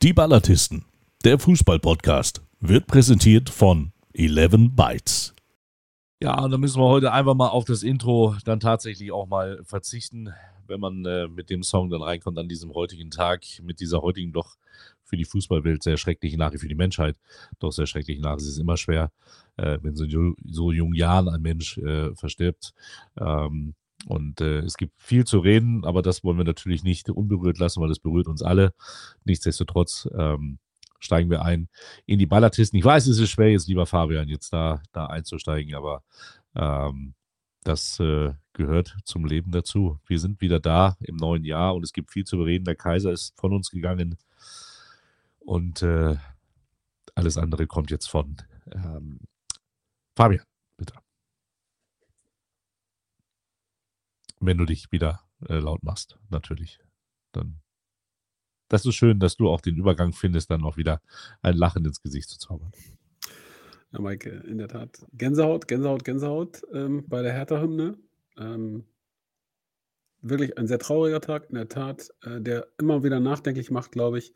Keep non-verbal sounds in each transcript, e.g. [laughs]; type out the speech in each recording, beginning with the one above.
Die Ballatisten, der Fußball-Podcast, wird präsentiert von 11 Bytes. Ja, und da müssen wir heute einfach mal auf das Intro dann tatsächlich auch mal verzichten, wenn man äh, mit dem Song dann reinkommt an diesem heutigen Tag, mit dieser heutigen doch für die Fußballwelt sehr schrecklichen Nachricht, für die Menschheit doch sehr schrecklichen Nachricht. Es ist immer schwer, äh, wenn so, so jungen Jahren ein Mensch äh, verstirbt. Ähm, und äh, es gibt viel zu reden, aber das wollen wir natürlich nicht unberührt lassen, weil das berührt uns alle. Nichtsdestotrotz ähm, steigen wir ein in die Ballatisten. Ich weiß, es ist schwer, jetzt lieber Fabian, jetzt da, da einzusteigen, aber ähm, das äh, gehört zum Leben dazu. Wir sind wieder da im neuen Jahr und es gibt viel zu bereden. Der Kaiser ist von uns gegangen und äh, alles andere kommt jetzt von ähm, Fabian, bitte. Wenn du dich wieder äh, laut machst, natürlich. Dann. Das ist schön, dass du auch den Übergang findest, dann auch wieder ein Lachen ins Gesicht zu zaubern. Ja, Maike, in der Tat. Gänsehaut, Gänsehaut, Gänsehaut ähm, bei der Hertha-Hymne. Ähm, wirklich ein sehr trauriger Tag, in der Tat, äh, der immer wieder nachdenklich macht, glaube ich.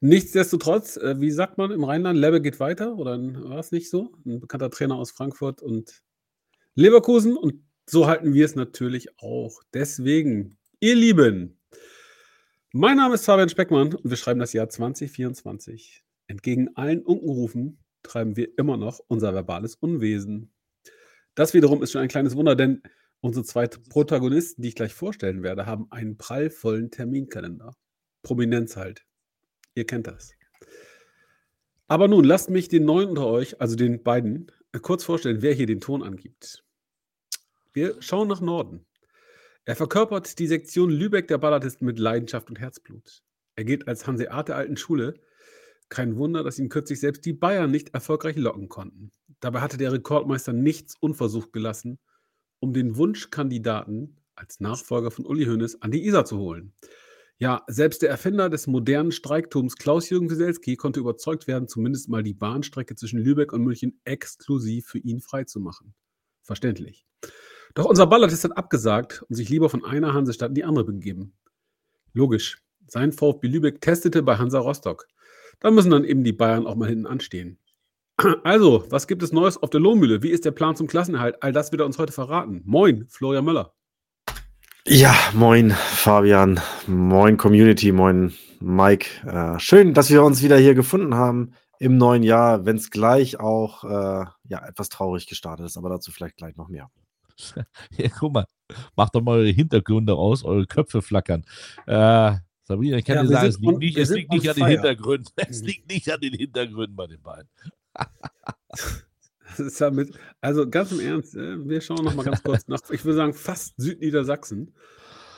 Nichtsdestotrotz, äh, wie sagt man im Rheinland, Lebbe geht weiter, oder war es nicht so? Ein bekannter Trainer aus Frankfurt und Leverkusen und so halten wir es natürlich auch. Deswegen, ihr Lieben, mein Name ist Fabian Speckmann und wir schreiben das Jahr 2024. Entgegen allen Unkenrufen treiben wir immer noch unser verbales Unwesen. Das wiederum ist schon ein kleines Wunder, denn unsere zwei Protagonisten, die ich gleich vorstellen werde, haben einen prallvollen Terminkalender. Prominenz halt. Ihr kennt das. Aber nun, lasst mich den neuen unter euch, also den beiden, kurz vorstellen, wer hier den Ton angibt. Wir schauen nach Norden. Er verkörpert die Sektion Lübeck der Balladisten mit Leidenschaft und Herzblut. Er geht als Hanseat der alten Schule. Kein Wunder, dass ihn kürzlich selbst die Bayern nicht erfolgreich locken konnten. Dabei hatte der Rekordmeister nichts unversucht gelassen, um den Wunschkandidaten als Nachfolger von Uli Hoeneß an die Isar zu holen. Ja, selbst der Erfinder des modernen Streiktums Klaus-Jürgen Wieselski konnte überzeugt werden, zumindest mal die Bahnstrecke zwischen Lübeck und München exklusiv für ihn freizumachen. Verständlich. Doch unser Ballatist hat abgesagt und sich lieber von einer Hansestadt in die andere begeben. Logisch. Sein VfB Lübeck testete bei Hansa Rostock. Da müssen dann eben die Bayern auch mal hinten anstehen. [clears throat] Also, was gibt es Neues auf der Lohmühle? Wie ist der Plan zum Klassenerhalt? All das wird er uns heute verraten. Moin, Florian Möller. Ja, moin, Fabian. Moin, Community. Moin, Mike. Äh, schön, dass wir uns wieder hier gefunden haben im neuen Jahr, wenn es gleich auch äh, ja, etwas traurig gestartet ist, aber dazu vielleicht gleich noch mehr. [laughs] Ja, guck mal, macht doch mal eure Hintergründe aus, eure Köpfe flackern. Äh, Sabrina, ich kann ja, dir sagen, es liegt, nicht, es liegt nicht an den Hintergründen. [laughs] Es mhm. liegt nicht an den Hintergründen bei den beiden. ja mit, also ganz im Ernst, äh, wir schauen noch mal ganz kurz nach, ich würde sagen, fast Südniedersachsen.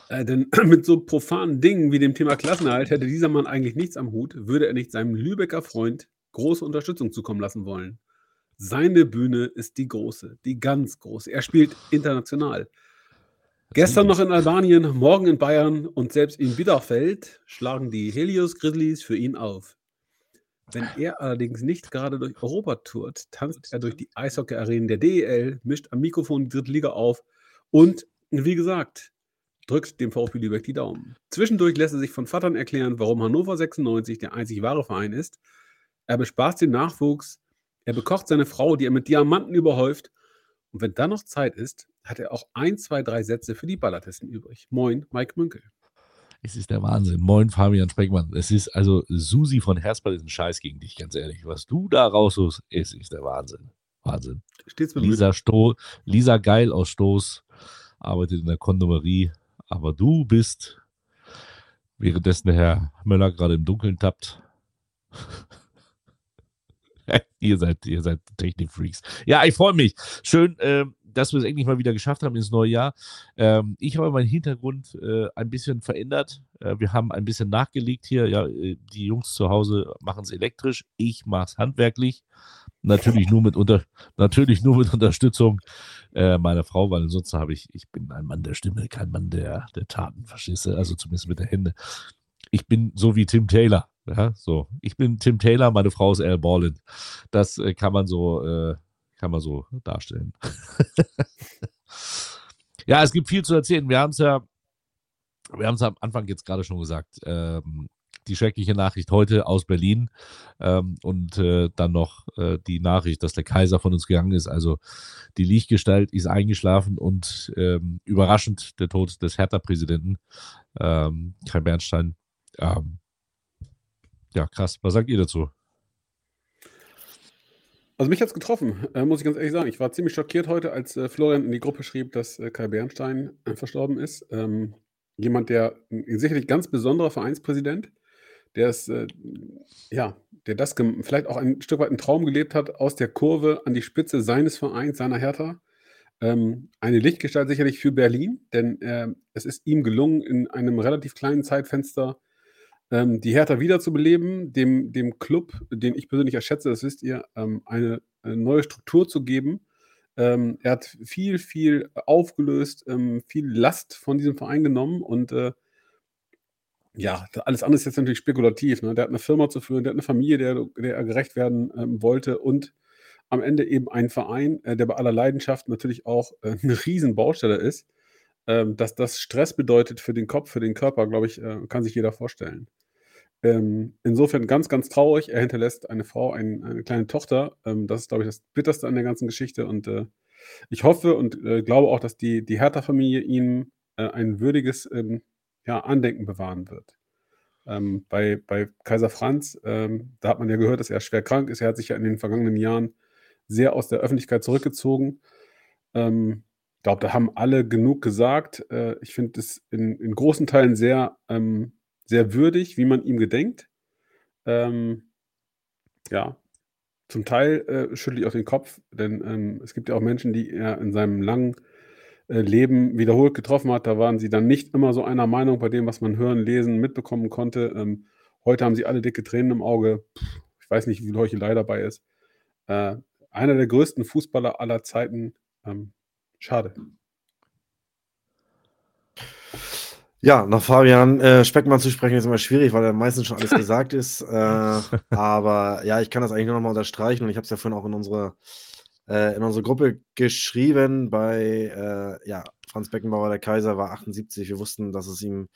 Äh, denn [clears throat] mit so profanen Dingen wie dem Thema Klassenerhalt hätte dieser Mann eigentlich nichts am Hut, würde er nicht seinem Lübecker Freund große Unterstützung zukommen lassen wollen. Seine Bühne ist die große, die ganz große. Er spielt international. Gestern noch in Albanien, morgen in Bayern und selbst in Bielefeld schlagen die Helios Grizzlies für ihn auf. Wenn er allerdings nicht gerade durch Europa tourt, tanzt er durch die Eishockey-Arenen der DEL, mischt am Mikrofon die Drittliga auf und, wie gesagt, drückt dem VfB Lübeck die Daumen. Zwischendurch lässt er sich von Vatern erklären, warum Hannover 96 der einzig wahre Verein ist. Er bespaßt den Nachwuchs, er bekocht seine Frau, die er mit Diamanten überhäuft. Und wenn dann noch Zeit ist, hat er auch ein, zwei, drei Sätze für die Ballertesten übrig. Moin, Mike Münkel. Es ist der Wahnsinn. Moin, Fabian Speckmann. Es ist also Susi von Herzball ist ein Scheiß gegen dich, ganz ehrlich. Was du da raussuchst, ist, ist der Wahnsinn. Wahnsinn. Steht's mit Lisa, Sto Lisa Geil aus Stoß arbeitet in der Kondomerie, aber du bist, währenddessen der Herr Möller gerade im Dunkeln tappt, [laughs] [laughs] ihr seid, ihr seid Technik-Freaks. Ja, ich freue mich. Schön, äh, dass wir es endlich mal wieder geschafft haben ins neue Jahr. Ähm, ich habe meinen Hintergrund äh, ein bisschen verändert. Äh, wir haben ein bisschen nachgelegt hier. Ja, äh, die Jungs zu Hause machen es elektrisch. Ich mache es handwerklich. Natürlich nur mit, unter, natürlich nur mit Unterstützung äh, meiner Frau, weil ansonsten habe ich, ich bin ein Mann der Stimme, kein Mann der, der Taten, verstehst du? Also zumindest mit der Hände. Ich bin so wie Tim Taylor. Ja, so. Ich bin Tim Taylor, meine Frau ist Al Borland. Das äh, kann man so, äh, kann man so darstellen. [laughs] ja, es gibt viel zu erzählen. Wir haben es ja, wir haben es am Anfang jetzt gerade schon gesagt. Ähm, die schreckliche Nachricht heute aus Berlin ähm, und äh, dann noch äh, die Nachricht, dass der Kaiser von uns gegangen ist. Also die Lichtgestalt ist eingeschlafen und ähm, überraschend der Tod des Hertha-Präsidenten ähm, Kai Bernstein. Ähm, ja, krass. Was sagt ihr dazu? Also mich hat es getroffen, äh, muss ich ganz ehrlich sagen. Ich war ziemlich schockiert heute, als äh, Florian in die Gruppe schrieb, dass äh, Kai Bernstein äh, verstorben ist. Ähm, jemand, der sicherlich ganz besonderer Vereinspräsident, der ist, äh, ja, der das vielleicht auch ein Stück weit einen Traum gelebt hat, aus der Kurve an die Spitze seines Vereins, seiner Hertha. Ähm, eine Lichtgestalt sicherlich für Berlin, denn äh, es ist ihm gelungen, in einem relativ kleinen Zeitfenster ähm, die Hertha wiederzubeleben, dem, dem Club, den ich persönlich erschätze, das wisst ihr, ähm, eine, eine, neue Struktur zu geben. Ähm, er hat viel, viel aufgelöst, ähm, viel Last von diesem Verein genommen und äh, ja, alles andere ist jetzt natürlich spekulativ. Ne? Der hat eine Firma zu führen, der hat eine Familie, der, der er gerecht werden ähm, wollte und am Ende eben ein Verein, äh, der bei aller Leidenschaft natürlich auch äh, eine Riesenbaustelle ist. Ähm, dass das Stress bedeutet für den Kopf, für den Körper, glaube ich, äh, kann sich jeder vorstellen. Ähm, insofern ganz, ganz traurig. Er hinterlässt eine Frau, ein, eine kleine Tochter. Ähm, das ist, glaube ich, das Bitterste an der ganzen Geschichte. Und äh, ich hoffe und äh, glaube auch, dass die, die Hertha-Familie ihm äh, ein würdiges ähm, ja, Andenken bewahren wird. Ähm, bei, bei Kaiser Franz, ähm, da hat man ja gehört, dass er schwer krank ist. Er hat sich ja in den vergangenen Jahren sehr aus der Öffentlichkeit zurückgezogen. Ähm, glaube, da haben alle genug gesagt. Äh, ich finde es in, in großen Teilen sehr ähm, sehr würdig, wie man ihm gedenkt. Ähm, ja, zum Teil äh, schüttle ich auch den Kopf, denn ähm, es gibt ja auch Menschen, die er in seinem langen äh, Leben wiederholt getroffen hat. Da waren sie dann nicht immer so einer Meinung bei dem, was man hören, lesen, mitbekommen konnte. Ähm, heute haben sie alle dicke Tränen im Auge. Ich weiß nicht, wie viel Heuchelei dabei ist. Äh, einer der größten Fußballer aller Zeiten. Ähm, schade. Ja, nach Fabian äh, Speckmann zu sprechen ist immer schwierig, weil er meistens schon alles [laughs] gesagt ist. Äh, aber ja, ich kann das eigentlich nur nochmal unterstreichen und ich habe es ja vorhin auch in unsere, äh, in unsere Gruppe geschrieben bei äh, ja, Franz Beckenbauer, der Kaiser, war 78. Wir wussten, dass es ihm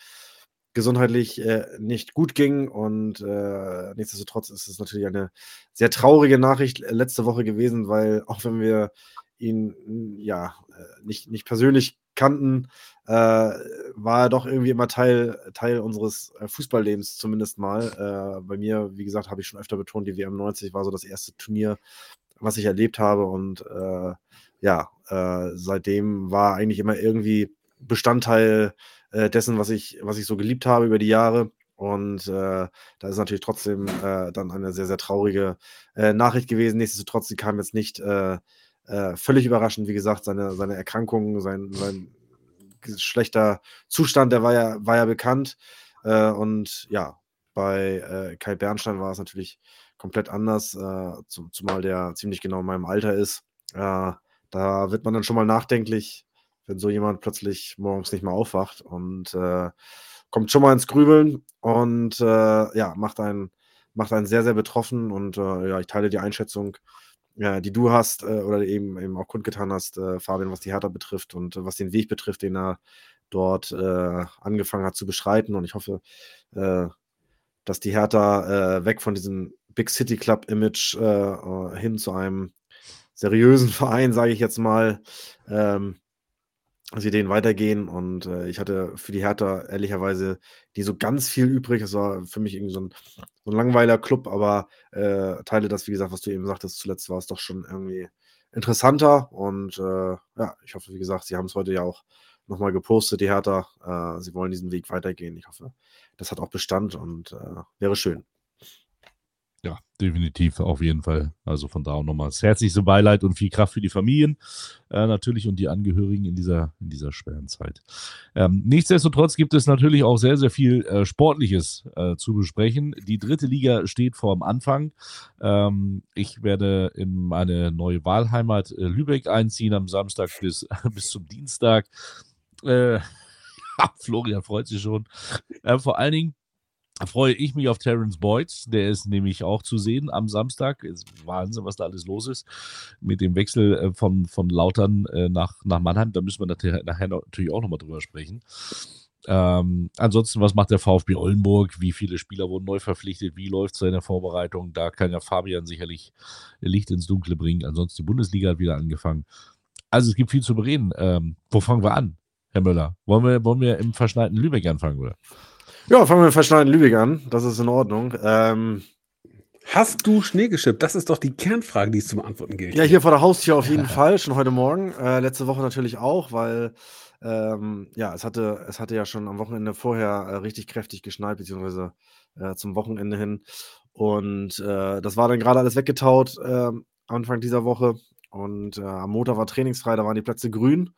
gesundheitlich äh, nicht gut ging und äh, nichtsdestotrotz ist es natürlich eine sehr traurige Nachricht letzte Woche gewesen, weil auch wenn wir ihn ja nicht, nicht persönlich kannten, äh, war er doch irgendwie immer Teil, Teil unseres äh, Fußballlebens, zumindest mal. Äh, bei mir, wie gesagt, habe ich schon öfter betont, die WM 90 war so das erste Turnier, was ich erlebt habe. Und äh, ja, äh, seitdem war eigentlich immer irgendwie Bestandteil äh, dessen, was ich, was ich so geliebt habe über die Jahre. Und äh, da ist natürlich trotzdem äh, dann eine sehr, sehr traurige äh, Nachricht gewesen. Nichtsdestotrotz, sie kam jetzt nicht äh, völlig überraschend, wie gesagt, seine, seine Erkrankung, sein, sein schlechter Zustand, der war ja, war ja bekannt. Äh, und ja, bei äh, Kai Bernstein war es natürlich komplett anders, äh, zum, zumal der ziemlich genau in meinem Alter ist. Äh, da wird man dann schon mal nachdenklich, wenn so jemand plötzlich morgens nicht mehr aufwacht und kommt schon mal ins Grübeln und ja, macht einen, macht einen sehr, sehr betroffen. Und ja, ich teile die Einschätzung die du hast äh, oder eben, eben auch kundgetan hast, äh, Fabian, was die Hertha betrifft und äh, was den Weg betrifft, den er dort angefangen hat zu beschreiten. Und ich hoffe, dass die Hertha weg von diesem Big City Club Image hin zu einem seriösen [laughs] Verein, sage ich jetzt mal, ähm, sie denen weitergehen. Und äh, ich hatte für die Hertha ehrlicherweise die so ganz viel übrig. Es war für mich irgendwie so ein, so ein langweiler Club, aber äh, teile das, wie gesagt, was du eben sagtest, zuletzt war es doch schon irgendwie interessanter. Und äh, ja, ich hoffe, wie gesagt, sie haben es heute ja auch nochmal gepostet, die Hertha. Äh, sie wollen diesen Weg weitergehen. Ich hoffe, das hat auch Bestand und äh, wäre schön. Ja, definitiv, auf jeden Fall. Also von da auch nochmal das herzlichste Beileid und viel Kraft für die Familien äh, natürlich und die Angehörigen in dieser, in dieser schweren Zeit. Ähm, nichtsdestotrotz gibt es natürlich auch sehr, sehr viel äh, Sportliches äh, zu besprechen. Die dritte Liga steht vor dem Anfang. Ähm, ich werde in meine neue Wahlheimat äh, Lübeck einziehen am Samstag bis, [laughs] bis zum Dienstag. Äh, [laughs] Florian freut sich schon. Äh, vor allen Dingen freue ich mich auf Terence Boyd. Der ist nämlich auch zu sehen am Samstag. Ist Wahnsinn, was da alles los ist. Mit dem Wechsel äh, von, von Lautern äh, nach, nach Mannheim. Da müssen wir nachher, natürlich auch nochmal drüber sprechen. Ähm, ansonsten, was macht der VfB Oldenburg? Wie viele Spieler wurden neu verpflichtet? Wie läuft es in der Vorbereitung? Da kann ja Fabian sicherlich Licht ins Dunkle bringen. Ansonsten die Bundesliga hat wieder angefangen. Also es gibt viel zu bereden. Ähm, wo fangen wir an, Herr Müller? Wollen wir, wollen wir im verschneiten Lübeck anfangen, oder? Ja, fangen wir im verschneiten Lübeck an. Das ist in Ordnung. Ähm, Hast du Schnee geschippt? Das ist doch die Kernfrage, die es zu beantworten gilt. Ja, hier vor der Haustür auf jeden [laughs] Fall, schon heute Morgen. Äh, letzte Woche natürlich auch, weil ähm, ja, es hatte, es hatte ja schon am Wochenende vorher äh, richtig kräftig geschneit, beziehungsweise äh, zum Wochenende hin. Und äh, das war dann gerade alles weggetaut ähm, Anfang dieser Woche. Und äh, am Montag war trainingsfrei, da waren die Plätze grün.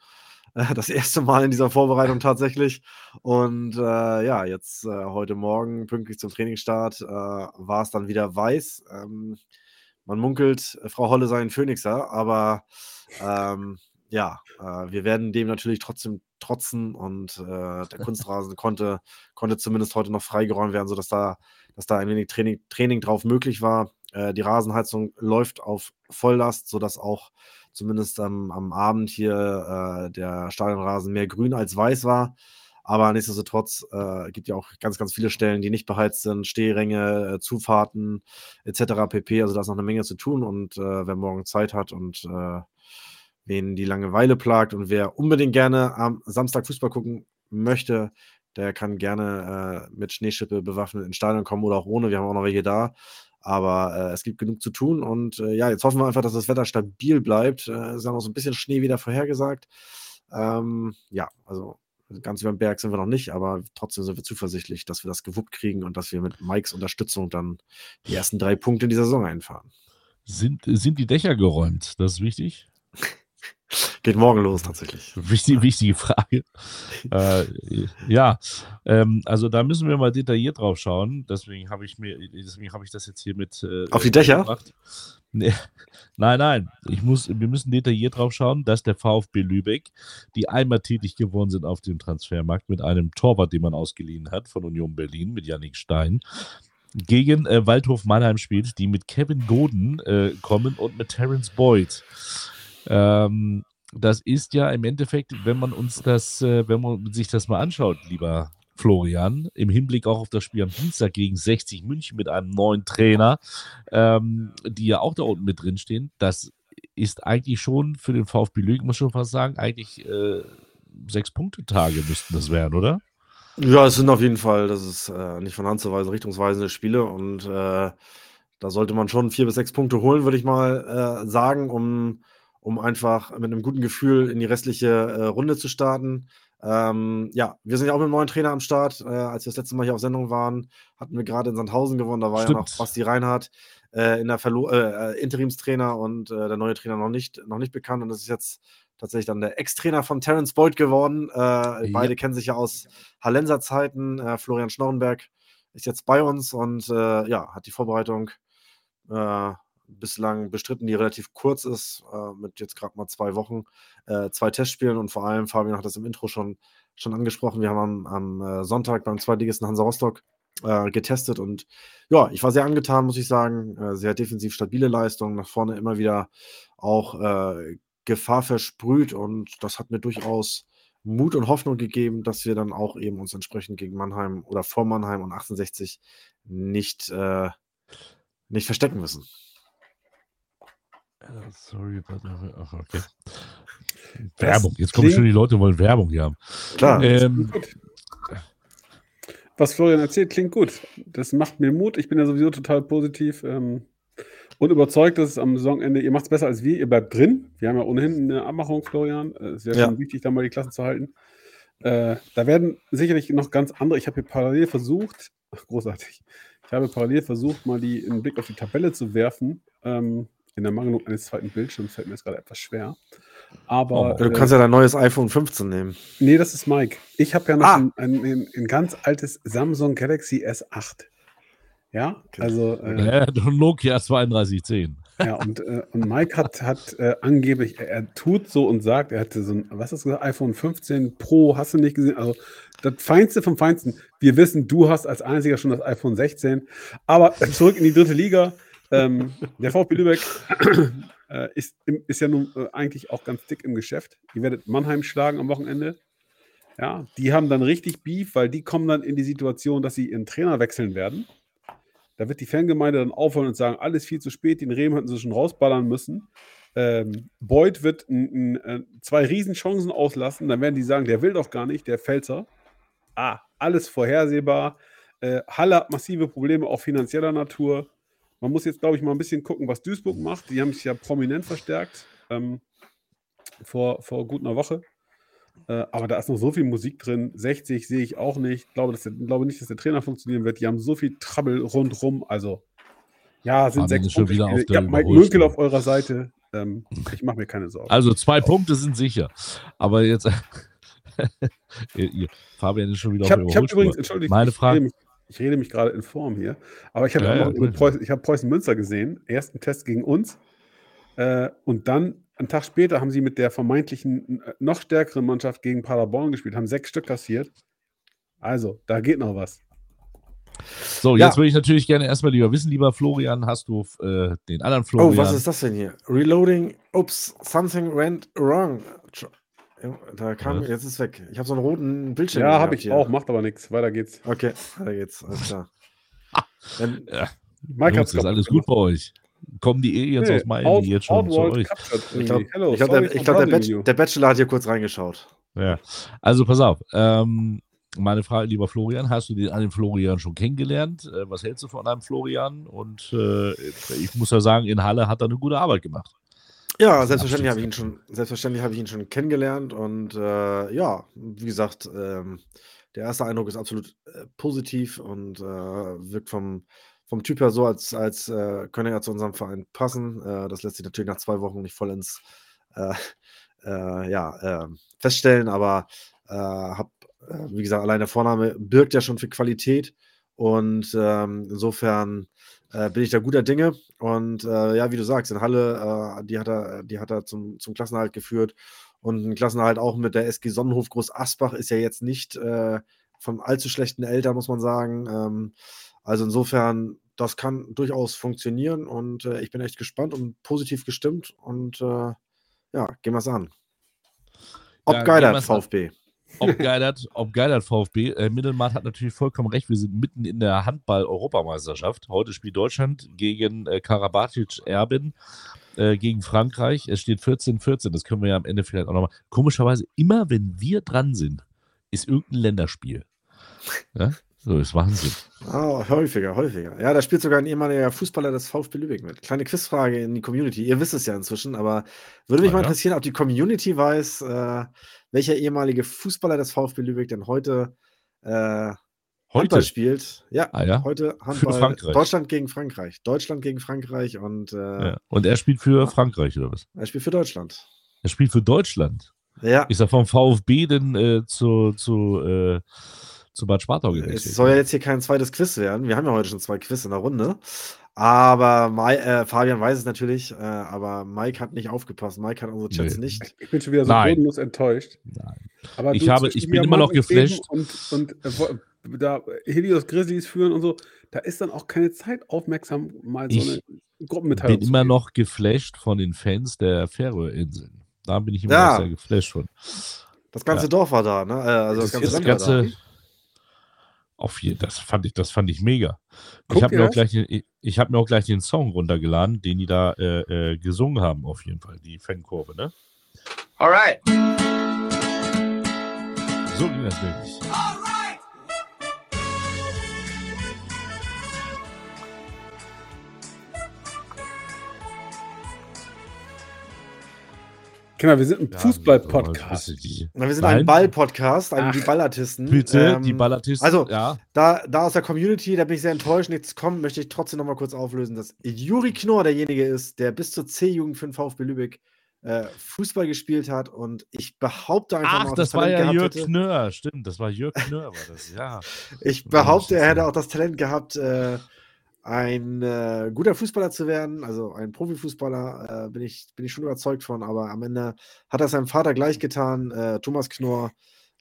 [laughs] das erste Mal in dieser Vorbereitung tatsächlich. Und äh, ja, jetzt äh, heute Morgen, pünktlich zum Trainingsstart, äh, war es dann wieder weiß. Ähm, man munkelt, Frau Holle sei ein Phönixer, aber ähm, ja, äh, wir werden dem natürlich trotzdem trotzen und äh, der Kunstrasen konnte, konnte zumindest heute noch freigeräumt werden, sodass da, dass da ein wenig Training, Training drauf möglich war. Die Rasenheizung läuft auf Volllast, sodass auch zumindest am, am Abend hier äh, der Stadionrasen mehr grün als weiß war. Aber nichtsdestotrotz äh, gibt ja auch ganz, ganz viele Stellen, die nicht beheizt sind, Stehränge, äh, Zufahrten etc. pp. Also da ist noch eine Menge zu tun und äh, wer morgen Zeit hat und äh, wen die Langeweile plagt und wer unbedingt gerne am Samstag Fußball gucken möchte, der kann gerne äh, mit Schneeschippe bewaffnet ins Stadion kommen oder auch ohne. Wir haben auch noch welche da. Aber äh, es gibt genug zu tun und äh, ja, jetzt hoffen wir einfach, dass das Wetter stabil bleibt. Äh, es ist ja noch so ein bisschen Schnee wieder vorhergesagt. Ähm, ja, also ganz über den Berg sind wir noch nicht, aber trotzdem sind wir zuversichtlich, dass wir das gewuppt kriegen und dass wir mit Mikes Unterstützung dann die ersten drei Punkte in die Saison einfahren. Sind, sind die Dächer geräumt? Das ist wichtig. [laughs] Geht morgen los tatsächlich. Wichtige, wichtige Frage. [laughs] äh, ja, ähm, also da müssen wir mal detailliert drauf schauen. Deswegen habe ich mir, deswegen habe ich das jetzt hier mit. Äh, Auf die Dächer? Nee. [laughs] Nein, nein. Ich muss, wir müssen detailliert drauf schauen, dass der VfB Lübeck, die einmal tätig geworden sind auf dem Transfermarkt mit einem Torwart, den man ausgeliehen hat von Union Berlin, mit Yannick Stein, gegen äh, Waldhof Mannheim spielt, die mit Kevin Goden äh, kommen und mit Terence Boyd. Ähm, das ist ja im Endeffekt, wenn man uns das, äh, wenn man sich das mal anschaut, lieber Florian, im Hinblick auch auf das Spiel am Dienstag gegen 60 München mit einem neuen Trainer, ähm, die ja auch da unten mit drin stehen, das ist eigentlich schon für den VfB Lügen, muss schon fast sagen, eigentlich äh, sechs Punkte Tage müssten das werden, oder? Ja, es sind auf jeden Fall, das ist äh, nicht von Hand zu weisen, richtungsweisende Spiele und äh, da sollte man schon vier bis sechs Punkte holen, würde ich mal äh, sagen, um um einfach mit einem guten Gefühl in die restliche äh, Runde zu starten. Ähm, ja, wir sind ja auch mit einem neuen Trainer am Start. Äh, als wir das letzte Mal hier auf Sendung waren, hatten wir gerade in Sandhausen gewonnen. Da war Stimmt. ja noch Basti Reinhardt äh, in der Verlo äh, äh, Interimstrainer und äh, der neue Trainer noch nicht, noch nicht bekannt. Und das ist jetzt tatsächlich dann der Ex-Trainer von Terence Boyd geworden. Ja. Beide kennen sich ja aus Hallenser Zeiten. Florian Schnorrenberg ist jetzt bei uns und ja, hat die Vorbereitung bislang bestritten, die relativ kurz ist, äh, mit jetzt gerade mal zwei Wochen, äh, zwei Testspielen. Und vor allem, Fabian hat das im Intro schon, schon angesprochen, wir haben am, am äh, Sonntag beim Zweitligisten Hansa Rostock äh, getestet. Und ja, ich war sehr angetan, muss ich sagen, äh, sehr defensiv stabile Leistung, nach vorne immer wieder auch äh, Gefahr versprüht. Und das hat mir durchaus Mut und Hoffnung gegeben, dass wir dann auch eben uns entsprechend gegen Mannheim oder vor Mannheim und 68 nicht, nicht verstecken müssen. Äh, sorry, ach, okay. Werbung. Jetzt kommen schon die Leute, wollen Werbung hier haben. Klar. Ähm, Was Florian erzählt, klingt gut. Das macht mir Mut. Ich bin ja sowieso total positiv ähm, und überzeugt, dass es am Saisonende, ihr macht es besser als wir, ihr bleibt drin. Wir haben ja ohnehin eine Abmachung, Florian. Äh, es wäre ja. schon wichtig, da mal die Klassen zu halten. Äh, da werden sicherlich noch ganz andere. Ich habe hier parallel versucht, ach, großartig, ich habe parallel versucht, mal die, einen Blick auf die Tabelle zu werfen. Ähm, in der Mangelung eines zweiten Bildschirms fällt mir das gerade etwas schwer. Aber, oh, du kannst äh, ja dein neues iPhone 15 nehmen. Nee, das ist Mike. Ich habe ja noch ah. ein, ein, ein, ein, ganz altes Samsung Galaxy S8. Ja, also. Äh, ja, [laughs] Nokia 3210. Ja, und, äh, und Mike hat, hat äh, angeblich, er, er, tut so und sagt, er hatte so ein, was hast du gesagt, iPhone 15 Pro, hast du nicht gesehen? Also das Feinste vom Feinsten. Wir wissen, du hast als einziger schon das iPhone 16. Aber zurück in die dritte Liga ähm, der VfB Lübeck äh, ist, ist, ja nun äh, eigentlich auch ganz dick im Geschäft. Ihr werdet Mannheim schlagen am Wochenende. Ja, die haben dann richtig Beef, weil die kommen dann in die Situation, dass sie ihren Trainer wechseln werden. Da wird die Fangemeinde dann aufhören und sagen, alles viel zu spät, den Rehm hätten sie schon rausballern müssen. Ähm, Boyd wird n, n, äh, zwei Riesenchancen auslassen, dann werden die sagen, der will doch gar nicht, der Pfälzer. Ah, alles vorhersehbar. Äh, Halle hat massive Probleme, auch finanzieller Natur. Man muss jetzt, glaube ich, mal ein bisschen gucken, was Duisburg macht. Die haben sich ja prominent verstärkt ähm, vor, vor gut einer Woche. Äh, aber da ist noch so viel Musik drin. 60 sehe ich auch nicht. Ich glaube, dass der, glaube nicht, dass der Trainer funktionieren wird. Die haben so viel Trouble rundrum. Also, ja, sind sechs schon wieder auf der Mike Münkel auf eurer Seite. Ähm, ich mache mir keine Sorgen. Also, zwei Punkte sind sicher. Aber jetzt. [laughs] Fabian ist schon wieder ich hab, auf der Ich habe übrigens, Meine Frage. Ich rede mich gerade in Form hier. Aber ich habe ja, ja, Preußen, hab Preußen Münster gesehen. Ersten Test gegen uns. Äh, und dann einen Tag später haben sie mit der vermeintlichen äh, noch stärkeren Mannschaft gegen Paderborn gespielt, haben sechs Stück kassiert. Also, da geht noch was. So, jetzt ja. würde ich natürlich gerne erstmal lieber wissen, lieber Florian, hast du äh, den anderen Florian? Oh, was ist das denn hier? Reloading, ups, something went wrong. Da kam, ja. jetzt ist weg. Ich habe so einen roten Bildschirm. Ja, habe ich hier. auch, macht aber nichts. Weiter geht's. Okay, weiter geht's. Alles klar. [laughs] Dann, ja. Mike Jungs, ist alles gut bei euch? Kommen die Aliens nee, aus Miami out, jetzt schon zu euch? [laughs] Ich glaube, glaub, der, glaub, der, Bachelor, der, Bachelor hat hier kurz reingeschaut. Ja, also pass auf. Ähm, meine Frage, lieber Florian, hast du den einen Florian schon kennengelernt? Äh, was hältst du von einem Florian? Und äh, ich muss ja sagen, in Halle hat er eine gute Arbeit gemacht. Ja, selbstverständlich habe ich ihn schon, selbstverständlich habe ich ihn schon kennengelernt und äh, ja, wie gesagt, ähm, der erste Eindruck ist absolut äh, positiv und äh, wirkt vom, vom Typ her so, als, als äh, könne er zu unserem Verein passen. Äh, das lässt sich natürlich nach zwei Wochen nicht vollends äh, ja, ähm, feststellen, aber hab, wie gesagt, allein der Vorname birgt ja schon für Qualität und ähm, insofern äh, bin ich da guter Dinge. Und äh, ja, wie du sagst, in Halle, äh, die hat er, die hat er zum, zum Klassenerhalt geführt. Und ein Klassenerhalt auch mit der SG Sonnenhof Groß Asbach ist ja jetzt nicht äh, von allzu schlechten Eltern, muss man sagen. Ähm, also insofern, das kann durchaus funktionieren und äh, ich bin echt gespannt und positiv gestimmt. Und äh, ja, gehen wir es an. Ob ja, Geilert, VfB. An ob [laughs] Geilert, ob Geilert VfB. Äh, Mittelmatt hat natürlich vollkommen recht. Wir sind mitten in der Handball-Europameisterschaft. Heute spielt Deutschland gegen äh, Karabatic Erbin äh, gegen Frankreich. Es steht 14-14. Das können wir ja am Ende vielleicht auch nochmal. Komischerweise, immer wenn wir dran sind, ist irgendein Länderspiel. Ja? So ist Wahnsinn. Oh, häufiger, häufiger. Ja, da spielt sogar ein ehemaliger Fußballer des VfB Lübeck mit. Kleine Quizfrage in die Community. Ihr wisst es ja inzwischen, aber würde mich ja, mal interessieren, ob die Community weiß, äh, welcher ehemalige Fußballer des VfB Lübeck denn heute, äh, heute? Handball spielt. Ja, ah, ja? heute Handball. Deutschland gegen Frankreich. Deutschland gegen Frankreich und. Äh, ja. Und er spielt für Frankreich oder was? Er spielt für Deutschland. Er spielt für Deutschland. Ja. Ist er vom VfB denn äh, zu, zu äh, zu Bad Spartau gewechselt. Es soll ja jetzt hier kein zweites Quiz werden. Wir haben ja heute schon zwei Quiz in der Runde. Aber Mai, äh, Fabian weiß es natürlich, äh, aber Mike hat nicht aufgepasst. Mike hat unsere Chats nee. nicht. Ich bin schon wieder so Nein. bodenlos enttäuscht. Nein. Aber ich, habe, ich bin immer noch geflasht. Und, und äh, da Helios Grizzlies führen und so, da ist dann auch keine Zeit, aufmerksam mal so eine Gruppenmitteilung Ich bin immer noch geflasht von den Fans der Färöerinseln. Da bin ich immer ja. noch sehr geflasht von. Das ganze ja. Dorf war da, ne? Äh, also das, das ganze, das ganze auf jeden, das fand ich, das fand ich mega. Guck ich habe mir, auch gleich, ich, ich mir auch gleich den Song runtergeladen, den die da äh, äh, gesungen haben, auf jeden Fall, die Fankurve, ne? Alright. So ging das wirklich. Genau, wir sind ein Fußball-Podcast. Wir sind ein Ball-Podcast, also die Ballartisten. Bitte, ähm, die Ballartisten. Also, ja. da, da aus der Community, da bin ich sehr enttäuscht. Nichts kommt, möchte ich trotzdem noch mal kurz auflösen, dass Juri Knorr derjenige ist, der bis zur C-Jugend für den VfB Lübeck äh, Fußball gespielt hat. Und ich behaupte einfach Ach, mal, das, das war ja Jörg Knörr, stimmt, das war Jörg Knörr, war das, ja. ich behaupte, er hätte auch das Talent gehabt, äh, ein äh, guter Fußballer zu werden, also ein Profifußballer, äh, bin, ich, bin ich schon überzeugt von, aber am Ende hat er seinem Vater gleich getan, äh, Thomas Knorr,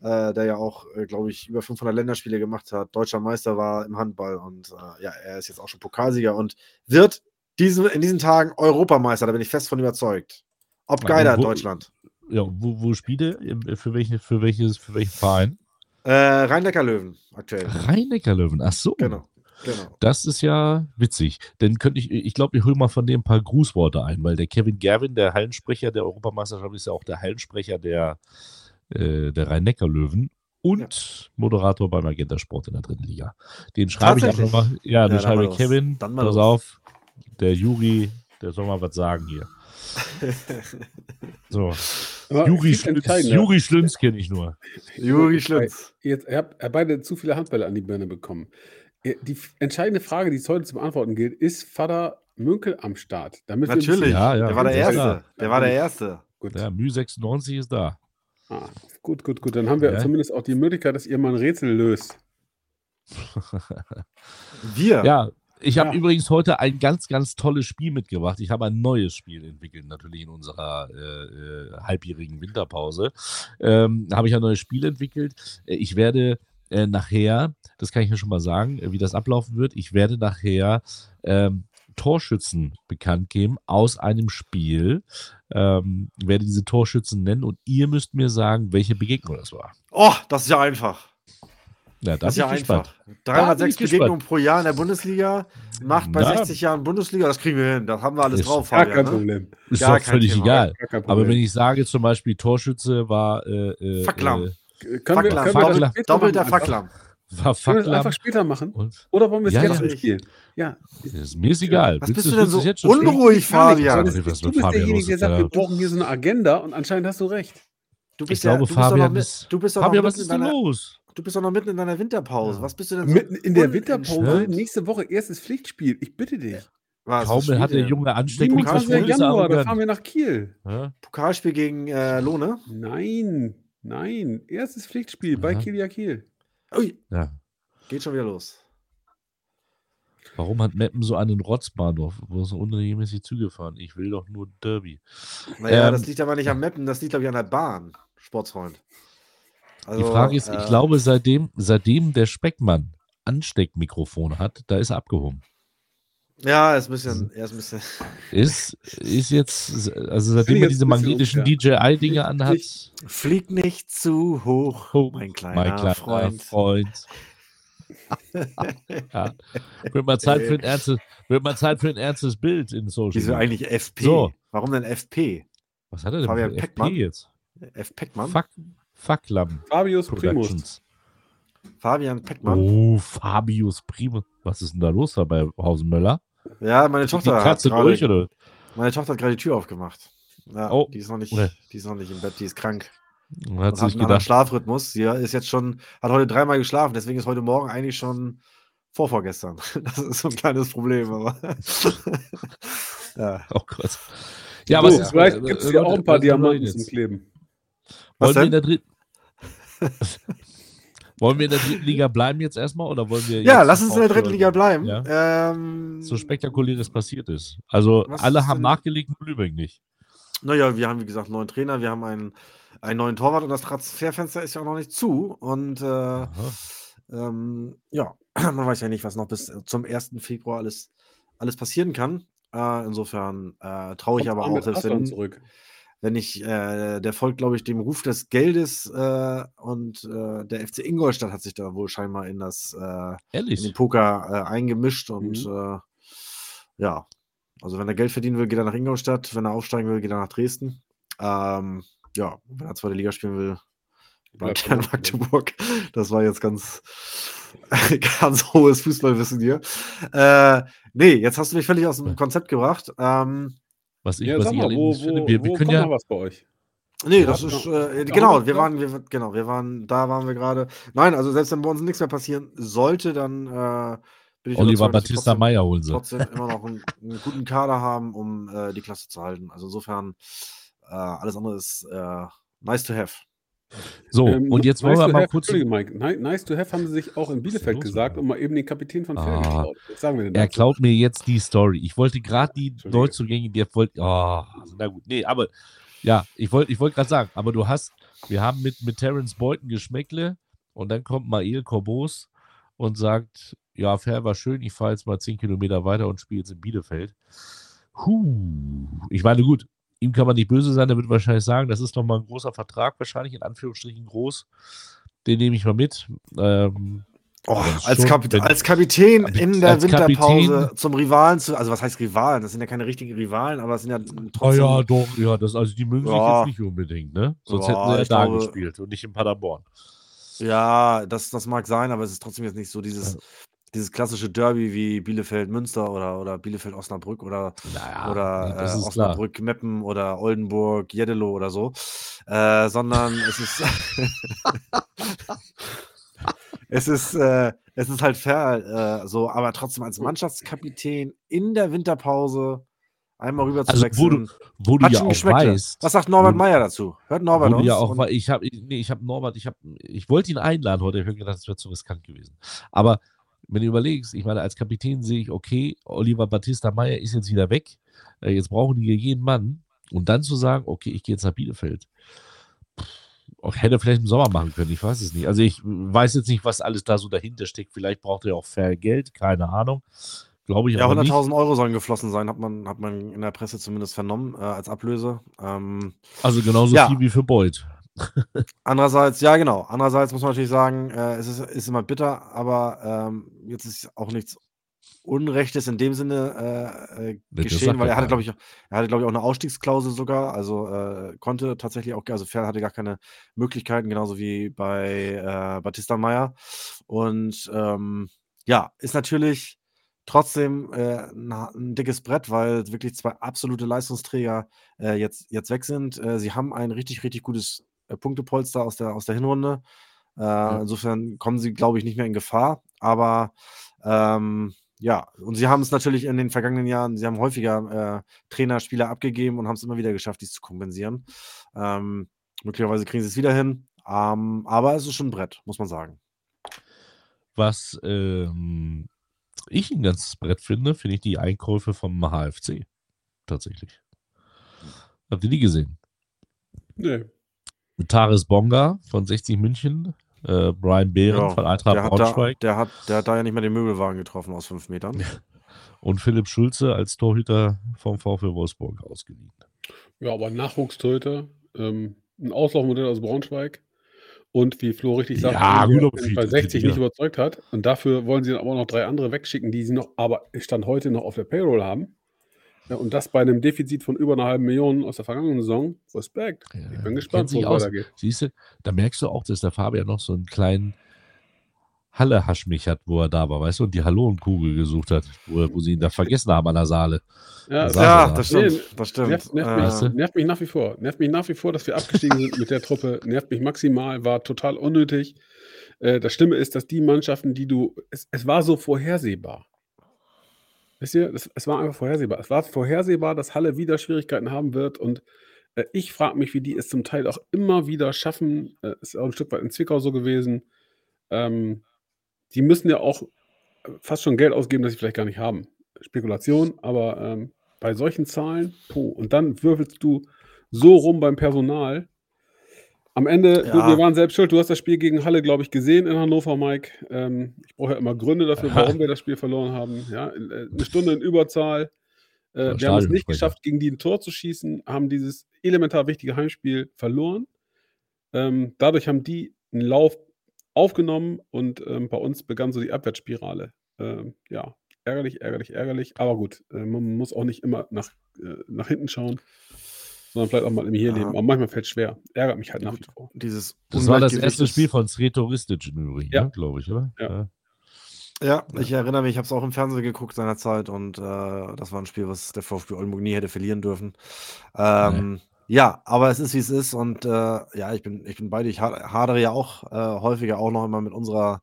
äh, der ja auch, äh, glaube ich, über 500 Länderspiele gemacht hat, deutscher Meister war im Handball und äh, ja, er ist jetzt auch schon Pokalsieger und wird diesen, in diesen Tagen Europameister, da bin ich fest von überzeugt. Ob geiler Deutschland. Ja, wo, wo spielt er? Für, welche, für, welches, für welchen Verein? Äh, Rhein-Neckar-Löwen aktuell. Rhein-Neckar-Löwen, ach so. Genau. Genau. Das ist ja witzig. Dann könnte ich, ich glaube, ich hole mal von dem ein paar Grußworte ein, weil der Kevin Gerwin, der Hallensprecher der Europameisterschaft, ist ja auch der Hallensprecher der, äh, der Rhein-Neckar-Löwen und ja. Moderator beim Magenta Sport in der dritten Liga. Den schreibe ich auch nochmal. Ja, den ja, schreibe ich Kevin. Dann pass los. auf, der Juri, der soll mal was sagen hier. so. Juri Schlünz, Juri Schlünz kenne ich nur. Juri Schlünz. Jetzt, ihr habt beide zu viele Handbälle an die Birne bekommen. Die entscheidende Frage, die es heute zu beantworten gilt, ist Vater Münkel am Start? Damit Natürlich, ja, ja. der war der Erste. Der war der Erste. Gut. Ja, Mü 96 ist da. Ah, gut, gut, gut. Dann haben wir ja. zumindest auch die Möglichkeit, dass ihr mal ein Rätsel löst. [laughs] wir? Ja, ich habe ja. übrigens heute ein ganz, ganz tolles Spiel mitgebracht. Ich habe ein neues Spiel entwickelt, natürlich in unserer äh, äh, halbjährigen Winterpause. Ähm, habe ich ein neues Spiel entwickelt. Äh, ich werde äh, nachher, das kann ich mir schon mal sagen, äh, wie das ablaufen wird. Ich werde nachher ähm, Torschützen bekannt geben aus einem Spiel. Ähm, werde diese Torschützen nennen und ihr müsst mir sagen, welche Begegnung das war. Oh, das ist ja einfach. Ja, das ist ja einfach. 306 Begegnungen pro Jahr in der Bundesliga, macht bei Na. 60 Jahren Bundesliga, das kriegen wir hin. Das haben wir alles ist drauf. Gar kein ne? Problem. Ist gar doch völlig Thema. egal. Aber wenn ich sage zum Beispiel Torschütze war äh, äh, Facklam. Äh, können wir, können Doppel, wir doppelter Facklam. War Können wir das einfach später machen? Und? Oder wollen wir es ja, jetzt ja. spielen? Ja. Ist mir ist egal. Was bist du denn so unruhig, Fabian? Du bist derjenige, der sagt, wir brauchen hier so eine Agenda und anscheinend hast du recht. Du bist ich ja, glaube, du Fabian, bist, du bist Fabian, was ist denn los? Du bist doch noch mitten in deiner Winterpause. Was bist du denn so Mitten in der Winterpause? Nächste Woche erstes Pflichtspiel. Ich bitte dich. Was, Kaum hat der Junge Ansteckung. Januar, da fahren wir nach Kiel. Ja? Pokalspiel gegen äh, Lohne? Nein. Nein, erstes Pflichtspiel bei Kilia Kiel. Ui. Ja. Geht schon wieder los. Warum hat Meppen so einen Rotzbahnhof, wo so unregelmäßig Züge fahren? Ich will doch nur Derby. Naja, ähm, das liegt aber nicht am Meppen, das liegt, glaube ich, an der Bahn, Sportsfreund. Also, die Frage ist, äh, ich glaube, seitdem, seitdem der Speckmann Ansteckmikrofon hat, da ist er abgehoben. Ja, ist ein bisschen, er ist ein bisschen. Ist, ist jetzt, also seitdem er diese magnetischen DJI-Dinge anhat. Flieg nicht zu hoch, oh, mein kleiner, mein kleiner Freund. Freund. [laughs] ja. Wird mal Zeit für ein ernstes, wird mal Zeit für ein ernstes Bild in Social. Wieso eigentlich FP? So. Warum denn FP? Was hat er denn Fabian FP jetzt? F. Peckmann? Fuck, Fucklam. Fabius Primus. Fabian Peckmann. Oh, Fabius Primus. Was ist denn da los da bei Hausen Möller? Ja, meine Tochter die Katze hat durch, oder? Meine Tochter hat gerade die Tür aufgemacht. Ja, oh. die ist noch nicht, die ist noch nicht im Bett, die ist krank. Hat, sich hat einen Schlafrhythmus. Sie ist jetzt schon, hat heute dreimal geschlafen, deswegen ist heute Morgen eigentlich schon vorvorgestern. [laughs] Das ist so ein kleines Problem, aber. [laughs] ja. Oh Gott. Ja, aber so, vielleicht gibt es ja auch ein paar Diamanten zum Kleben. Was wollen wir in der dritten. [laughs] wollen wir in der dritten Liga bleiben jetzt erstmal oder wollen wir Ja, lass uns in der dritten Liga bleiben. Ja? Ähm, so spektakuläres passiert ist. Also alle haben nachgelegt, nur Lübeck nicht. Naja, wir haben wie gesagt einen neuen Trainer, wir haben einen einen neuen Torwart und das Transferfenster ist ja auch noch nicht zu. Und äh, ähm, ja, [clears throat] man weiß ja nicht, was noch bis zum 1. Februar alles, alles passieren kann. Äh, insofern äh, traue ich aber auch, selbst wenn, zurück. Wenn ich, äh, der folgt, glaube ich, dem Ruf des Geldes äh, und äh, der FC Ingolstadt hat sich da wohl scheinbar in das in den Poker eingemischt und mhm. ja, also wenn er Geld verdienen will, geht er nach Ingolstadt, wenn er aufsteigen will, geht er nach Dresden. Ähm, ja, wenn er zweite Liga spielen will, bleibt er in Magdeburg. Das war jetzt ganz, [laughs] ganz hohes Fußballwissen hier. Äh, nee, jetzt hast du mich völlig aus dem Konzept gebracht. Ähm, was ich, ja, was ich mal, wo, finde, wir, wir können ja was bei euch. Nee, das ist äh, genau, wir waren, wir, genau, wir waren, da waren wir gerade. Nein, also selbst wenn bei uns nichts mehr passieren sollte, dann äh, bin ich Oliver Battista Meyer holen sie. Trotzdem immer noch einen, einen, guten Kader haben, um äh, die Klasse zu halten. Also insofern äh, alles andere ist äh, nice to have. So, ähm, und jetzt nice wollen wir mal have, kurz. Mike, nice to have haben sie sich auch in Bielefeld gesagt und mal eben den Kapitän von Fell ah, sagen wir denn Er klaut mir jetzt die Story. Ich wollte gerade die Neuzugänge, die wollte. Oh, na gut. Nee, aber ja, ich wollte ich wollt gerade sagen, aber du hast, wir haben mit, mit Terence Boyton Geschmäckle und dann kommt Mael Corbos und sagt: Ja, Fair war schön, ich fahre jetzt mal 10 Kilometer weiter und spiele jetzt in Bielefeld. Huh. Ich meine, gut, ihm kann man nicht böse sein, der wird wahrscheinlich sagen, das ist nochmal ein großer Vertrag, wahrscheinlich in Anführungsstrichen groß. Den nehme ich mal mit. Ähm, Oh, als, schon, Kap als, Kapitän in der Winterpause Kapitän, zum Rivalen zu, also was heißt Rivalen? Das sind ja keine richtigen Rivalen, aber es sind ja trotzdem. Oh ja, doch, ja, das, also die mögen ja. sich jetzt nicht unbedingt, ne? Sonst ja, hätten sie ja da glaube, gespielt und nicht in Paderborn. Ja, das, das mag sein, aber es ist trotzdem jetzt nicht so dieses, dieses klassische Derby wie Bielefeld-Münster oder, oder Bielefeld-Osnabrück oder, naja, oder äh, Osnabrück-Meppen oder Oldenburg-Jeddelo oder so, äh, sondern es ist. [laughs] es ist, äh, es ist halt fair, äh, so, aber trotzdem als Mannschaftskapitän in der Winterpause einmal rüber zu also, wechseln. Wo du, wo du ja auch weißt. Was sagt Norbert Meyer dazu? Hört Norbert wo uns? Ja auch, ich habe nee, ich hab Norbert, ich, hab, ich wollte ihn einladen heute, ich habe gedacht, das wäre zu riskant gewesen. Aber wenn du überlegst, ich meine, als Kapitän sehe ich, okay, Oliver Battista Meyer ist jetzt wieder weg, äh, jetzt brauchen die hier jeden Mann. Und dann zu sagen, okay, ich gehe jetzt nach Bielefeld. Pff, hätte vielleicht im Sommer machen können, ich weiß es nicht. Also ich weiß jetzt nicht, was alles da so dahinter steckt. Vielleicht braucht er auch fair Geld, keine Ahnung. Glaube ich Ja, 100.000 Euro sollen geflossen sein, hat man, hat man in der Presse zumindest vernommen, äh, als Ablöse. Ähm, also genauso ja. viel wie für Beuth. Andererseits, ja genau, andererseits muss man natürlich sagen, äh, es ist, ist immer bitter, aber ähm, jetzt ist auch nichts Unrechtes in dem Sinne äh, äh geschehen, weil er hatte, glaube ich, er hatte, glaube ich, auch eine Ausstiegsklausel sogar, also äh, konnte tatsächlich auch, also Ferl hatte gar keine Möglichkeiten, genauso wie bei äh, Batista Meyer. Und ähm, ja, ist natürlich trotzdem äh, ein, ein, dickes Brett, weil wirklich zwei absolute Leistungsträger äh, jetzt, jetzt weg sind. Sie haben ein richtig, richtig gutes Punktepolster aus der, aus der Hinrunde. Äh, ja. Insofern kommen sie, glaube ich, nicht mehr in Gefahr. Aber ähm, ja, und sie haben es natürlich in den vergangenen Jahren, sie haben häufiger äh, Trainer, Spieler abgegeben und haben es immer wieder geschafft, dies zu kompensieren. Ähm, möglicherweise kriegen sie es wieder hin. Ähm, aber es ist schon ein Brett, muss man sagen. Was ähm, ich ein ganzes Brett finde, finde ich die Einkäufe vom HFC. Tatsächlich. Habt ihr die gesehen? Nee. Mit Taris Bonga von 60 München äh, Brian Behren ja, von Eintracht der Braunschweig. Da, der, hat, der hat da ja nicht mehr den Möbelwagen getroffen aus fünf Metern. Und Philipp Schulze als Torhüter vom VfL Wolfsburg ausgeliehen. Ja, aber Nachwuchstorhüter, ähm, ein Auslaufmodell aus Braunschweig. Und wie Flo richtig sagt, ja, gut, bei 60 nicht überzeugt hat. Und dafür wollen sie dann aber noch drei andere wegschicken, die sie noch, aber Stand heute noch auf der Payroll haben. Ja, und das bei einem Defizit von über einer halben Million aus der vergangenen Saison. Respekt. Ja, ich bin gespannt, wo es weitergeht. Siehst du, da merkst du auch, dass der Fabian noch so einen kleinen Halle-Haschmich hat, wo er da war, weißt du, und die Hallonenkugel gesucht hat, wo, wo sie ihn da vergessen haben an der Saale. Ja, ja das stimmt. Nee, das stimmt. Nervt, nervt, äh. mich, nervt, mich, nach wie vor. Nervt mich nach wie vor, dass wir abgestiegen sind mit der Truppe. Nervt mich maximal, war total unnötig. Äh, das Stimme ist, dass die Mannschaften, die du. Es, es war so vorhersehbar. Wisst ihr, es, es war einfach vorhersehbar. Es war vorhersehbar, dass Halle wieder Schwierigkeiten haben wird und äh, ich frage mich, wie die es zum Teil auch immer wieder schaffen. Äh, ist auch ein Stück weit in Zwickau so gewesen. Ähm, die müssen ja auch äh, fast schon Geld ausgeben, das sie vielleicht gar nicht haben. Spekulation, aber ähm, bei solchen Zahlen, puh, und dann würfelst du so rum beim Personal. Am Ende, ja. gut, wir waren selbst schuld. Du hast das Spiel gegen Halle, glaube ich, gesehen in Hannover, Mike. Ähm, ich brauche ja immer Gründe dafür, [laughs] warum wir das Spiel verloren haben. Ja, äh, eine Stunde in Überzahl. Äh, wir haben es nicht geschafft, gegen die ein Tor zu schießen, haben dieses elementar wichtige Heimspiel verloren. Ähm, dadurch haben die einen Lauf aufgenommen und ähm, bei uns begann so die Abwärtsspirale. Ähm, ja, ärgerlich, ärgerlich, ärgerlich. Aber gut, äh, man muss auch nicht immer nach, äh, nach hinten schauen sondern vielleicht auch mal im Hier ja. leben. Aber manchmal fällt es schwer. Ärgert mich halt nach wie vor. Dieses das war das erste Spiel von Sretoristic im Übrigen, ja. ne, glaube ich, oder? Ja. ja. ich erinnere mich, ich habe es auch im Fernsehen geguckt seinerzeit und äh, das war ein Spiel, was der VfB Oldenburg nie hätte verlieren dürfen. Ähm, nee. Ja, aber es ist, wie es ist und äh, ja, ich bin, ich bin bei dir. Ich hadere ja auch äh, häufiger auch noch immer mit unserer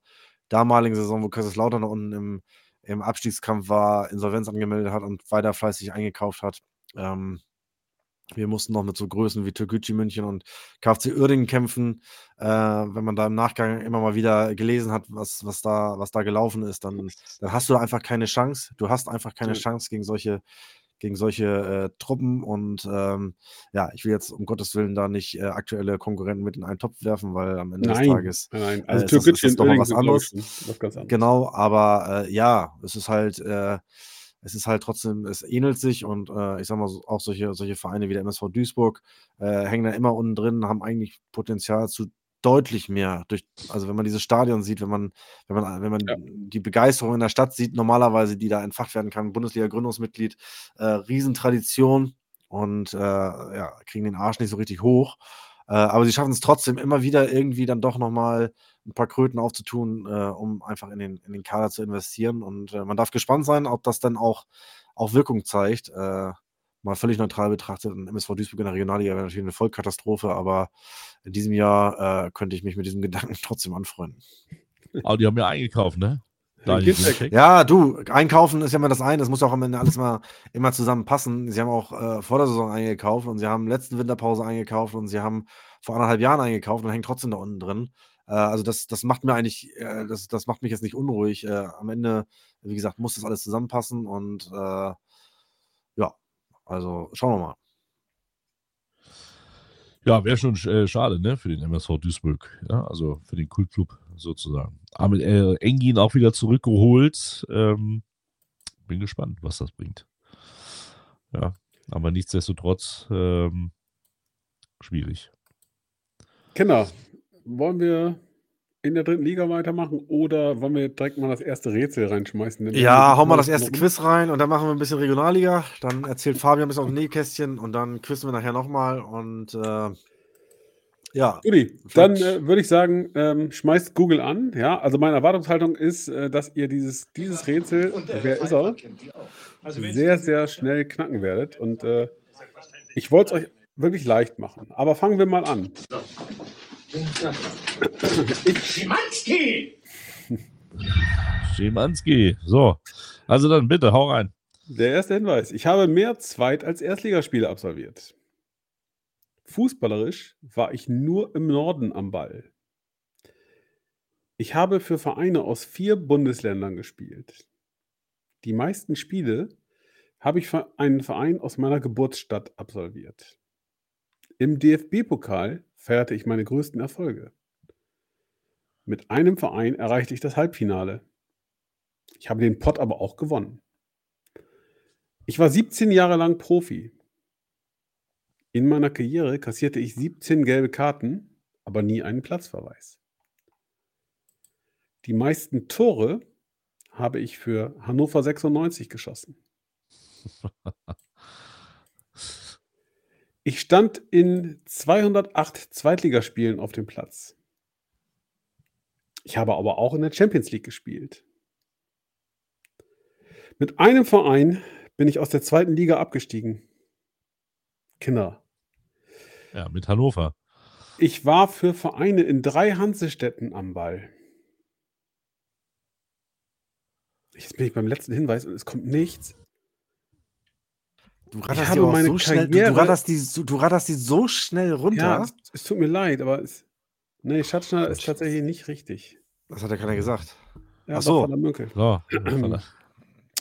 damaligen Saison, wo Kaiserslautern unten im, im Abstiegskampf war, Insolvenz angemeldet hat und weiter fleißig eingekauft hat. Ähm, wir mussten noch mit so Größen wie Türkgücü München und KfC Uerdingen kämpfen. Äh, wenn man da im Nachgang immer mal wieder gelesen hat, was, was, da, was da gelaufen ist, dann, dann hast du einfach keine Chance. Du hast einfach keine Chance gegen solche, gegen solche äh, Truppen. Und ähm, ja, ich will jetzt um Gottes Willen da nicht äh, aktuelle Konkurrenten mit in einen Topf werfen, weil am Ende nein, des Tages nein. Also äh, ist, ist doch mal was anderes. Was anderes. Genau, aber äh, ja, es ist halt äh, es ist halt trotzdem, es ähnelt sich und äh, ich sag mal, auch solche, solche Vereine wie der MSV Duisburg äh, hängen da immer unten drin, haben eigentlich Potenzial zu deutlich mehr. Durch, also wenn man dieses Stadion sieht, wenn man, wenn man, wenn man ja. die Begeisterung in der Stadt sieht, normalerweise, die da entfacht werden kann, Bundesliga-Gründungsmitglied, äh, Riesentradition und äh, ja, kriegen den Arsch nicht so richtig hoch. Äh, aber sie schaffen es trotzdem immer wieder irgendwie dann doch nochmal ein paar Kröten aufzutun, äh, um einfach in den, in den Kader zu investieren. Und äh, man darf gespannt sein, ob das dann auch, auch Wirkung zeigt. Äh, mal völlig neutral betrachtet, ein MSV Duisburg in der Regionalliga wäre natürlich eine Vollkatastrophe, aber in diesem Jahr äh, könnte ich mich mit diesem [laughs] Gedanken trotzdem anfreunden. Aber die haben ja eingekauft, ne? Ja, du, einkaufen ist ja immer das eine, das muss auch am Ende alles mal immer zusammenpassen. Sie haben auch äh, vor der Saison eingekauft und sie haben letzten Winterpause eingekauft und sie haben vor anderthalb Jahren eingekauft und hängen trotzdem da unten drin. Äh, also das, das macht mir eigentlich, äh, das, das macht mich jetzt nicht unruhig. Äh, am Ende, wie gesagt, muss das alles zusammenpassen und äh, ja, also schauen wir mal. Ja, wäre schon äh, schade, ne, für den MSV Duisburg, ja, also für den Kultclub sozusagen. Aber äh, Engin auch wieder zurückgeholt. Ähm, bin gespannt, was das bringt. Ja, aber nichtsdestotrotz ähm, schwierig. Kinder, wollen wir in der dritten Liga weitermachen oder wollen wir direkt mal das erste Rätsel reinschmeißen? Ja, hau mal das erste Quiz rein und dann machen wir ein bisschen Regionalliga. Dann erzählt Fabian ein bisschen auf dem Nähkästchen und dann quizzen wir nachher nochmal und äh, ja. Guti, dann äh, würde ich sagen, ähm, schmeißt Google an. Ja, also meine Erwartungshaltung ist, äh, dass ihr dieses, dieses Rätsel, wer ist er, also sehr, sehr schnell knacken werdet. Und äh, ich wollte es euch wirklich leicht machen. Aber fangen wir mal an. Schimanski! Schimanski. So, also dann bitte, hau rein. Der erste Hinweis. Ich habe mehr Zweit- als Erstligaspiele absolviert. Fußballerisch war ich nur im Norden am Ball. Ich habe für Vereine aus vier Bundesländern gespielt. Die meisten Spiele habe ich für einen Verein aus meiner Geburtsstadt absolviert. Im DFB-Pokal feierte ich meine größten Erfolge. Mit einem Verein erreichte ich das Halbfinale. Ich habe den Pott aber auch gewonnen. Ich war 17 Jahre lang Profi. In meiner Karriere kassierte ich 17 gelbe Karten, aber nie einen Platzverweis. Die meisten Tore habe ich für Hannover 96 geschossen. [laughs] Ich stand in 208 Zweitligaspielen auf dem Platz. Ich habe aber auch in der Champions League gespielt. Mit einem Verein bin ich aus der zweiten Liga abgestiegen. Kinder. Ja, mit Hannover. Ich war für Vereine in drei Hansestädten am Ball. Jetzt bin ich beim letzten Hinweis und es kommt nichts. Du ratterst, die, meine so schnell, du, du, ratterst die, du ratterst die so schnell runter. Ja, es, es tut mir leid, aber es, nee, Schatzschneider ist tatsächlich nicht richtig. Das hat ja keiner gesagt. Ja, Ach so. so.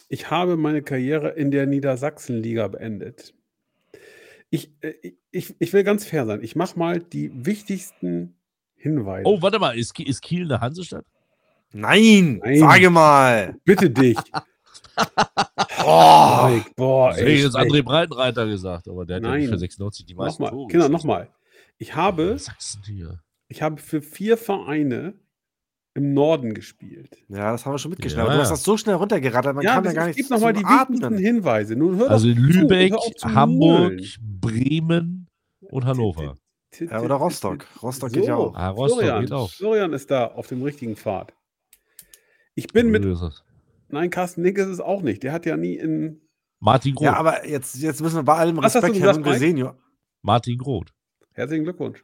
Ich habe meine Karriere in der Niedersachsenliga beendet. Ich, äh, ich, ich will ganz fair sein. Ich mache mal die wichtigsten Hinweise. Oh, warte mal, ist, ist Kiel eine Hansestadt? Nein, Nein, sage mal. Bitte dich. [laughs] boah, Mike, boah, das hätte jetzt André Breitenreiter gesagt, aber der hat Nein. ja für 96 die meisten nochmal, Tore. Kinder, nochmal. Ich habe, ich habe für vier Vereine im Norden gespielt. Ja, das haben wir schon mitgeschnitten. Ja. Aber du hast das so schnell runtergerattert, man ja, kann ja gar nicht. Es gibt nochmal die wichtigsten Hinweise. Nun hör also Lübeck, zu, Hamburg, Bremen und Hannover. Ja, oder Rostock. Rostock so, geht ja auch. Ah, Rostock Florian, geht auch. Florian ist da auf dem richtigen Pfad. Ich bin mit. Nein, Carsten Nick ist es auch nicht. Der hat ja nie in. Martin Groth. Ja, aber jetzt, jetzt müssen wir bei allem Was Respekt, Herr Munkel Senior. Martin Groth. Herzlichen Glückwunsch.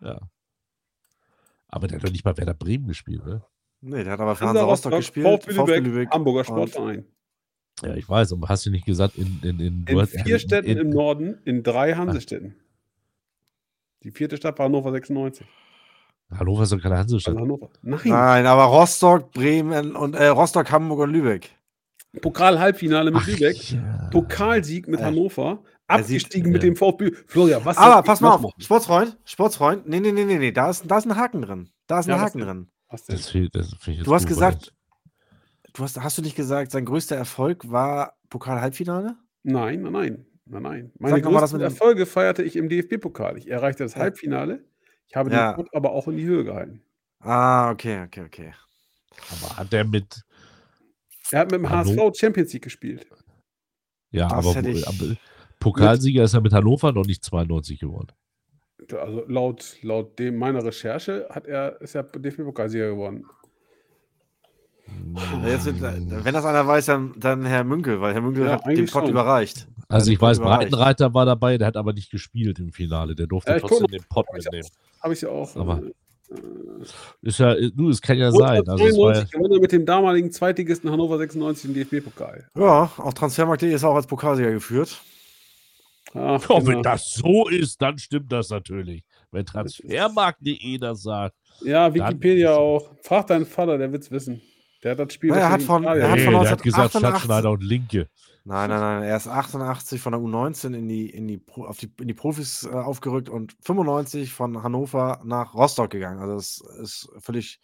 Ja. Aber der hat doch nicht mal Werder Bremen gespielt, ne? Nee, der hat aber Hansa Rostock, Rostock gespielt. VfB Lübeck, Hamburger Sportverein. Ja, ich weiß, aber hast du nicht gesagt, in. In, in, in vier Städten in, im Norden, in drei Hansestädten. Die vierte Stadt war Hannover 96. Hannover ist doch keine Hansestadt. Hannover. Nein. Nein, aber Rostock, Bremen und äh, Rostock, Hamburg und Lübeck. Pokal-Halbfinale mit Ach, Lübeck. Ja. Pokalsieg mit äh, Hannover. Abgestiegen mit dem VfB. Florian, was Aber pass mal auf, machen? Sportsfreund, Sportsfreund. Nee, nee, nee, nee, nee. Da ist, da ist ein Haken drin. Da ist ein ja, Haken drin. Das, das, du hast gesagt, du hast, hast du nicht gesagt, sein größter Erfolg war Pokal-Halbfinale? Nein, nein, nein, nein, nein. Meine Sag größten Erfolge feierte ich im DFB-Pokal. Ich erreichte das Halbfinale. Ich habe ja. den Pott aber auch in die Höhe gehalten. Ah, okay, okay, okay. Aber hat er mit. Er hat mit dem Hannover? HSV Champions League gespielt. Ja, aber, aber, Pokalsieger ist er mit Hannover noch nicht 92 geworden. Also laut, laut dem meiner Recherche hat er, ist er DFB-Pokalsieger geworden. Jetzt, wenn das einer weiß, dann, dann Herr Münkel, weil Herr Münkel ja, hat den Pott überreicht. Also ich weiß, Breitenreiter war dabei, der hat aber nicht gespielt im Finale. Der durfte ja, trotzdem den Pott mitnehmen. Habe ich ja auch. Aber äh, ist ja, du, es kann ja sein. Also 92 ja, mit dem damaligen Zweitligisten Hannover 96 im DFB-Pokal. Ja, auch Transfermarkt.de ist auch als Pokalsieger geführt. Ach, oh, genau. Wenn das so ist, dann stimmt das natürlich. Wenn Transfermarkt.de das sagt. Ja, Wikipedia auch. Frag deinen Vater, der wird es wissen. Der hat das Spiel. er hat von, er hat von nee, der hat gesagt Schatzschneider und Linke. Nein, nein, nein. Er ist 88 von der U19 in die, in die, auf die, in die Profis äh, aufgerückt und 95 von Hannover nach Rostock gegangen. Also es ist völlig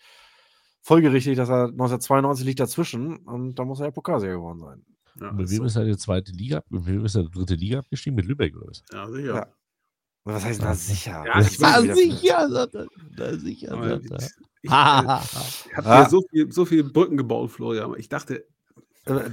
folgerichtig, dass er 1992 liegt dazwischen und da muss er ja Pokalsieger geworden sein. Ja, mit wem ist er die zweite Liga? Mit wem ist er die dritte Liga abgestiegen? Mit Lübeck oder was? Ja, sicher. Ja. Was heißt da sicher? Ja, [laughs] ich war sicher, sagt er. Da sicher, sagt er. Ich, äh, habe hier so viel, so viele Brücken gebaut, Florian. Ich dachte, äh,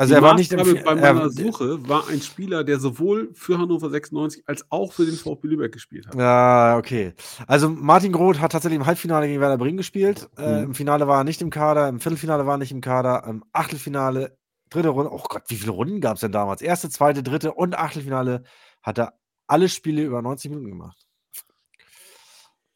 also er war nicht im, bei meiner er, Suche war ein Spieler, der sowohl für Hannover 96 als auch für den VfB Lübeck gespielt hat. Ja, okay. Also Martin Groth hat tatsächlich im Halbfinale gegen Werder Bremen gespielt. Äh, mhm. Äh, Im Finale war er nicht im Kader, im Viertelfinale war er nicht im Kader, im Achtelfinale, dritte Runde. Oh Gott, wie viele Runden gab es denn damals? Erste, zweite, dritte und Achtelfinale hat er alle Spiele über 90 Minuten gemacht.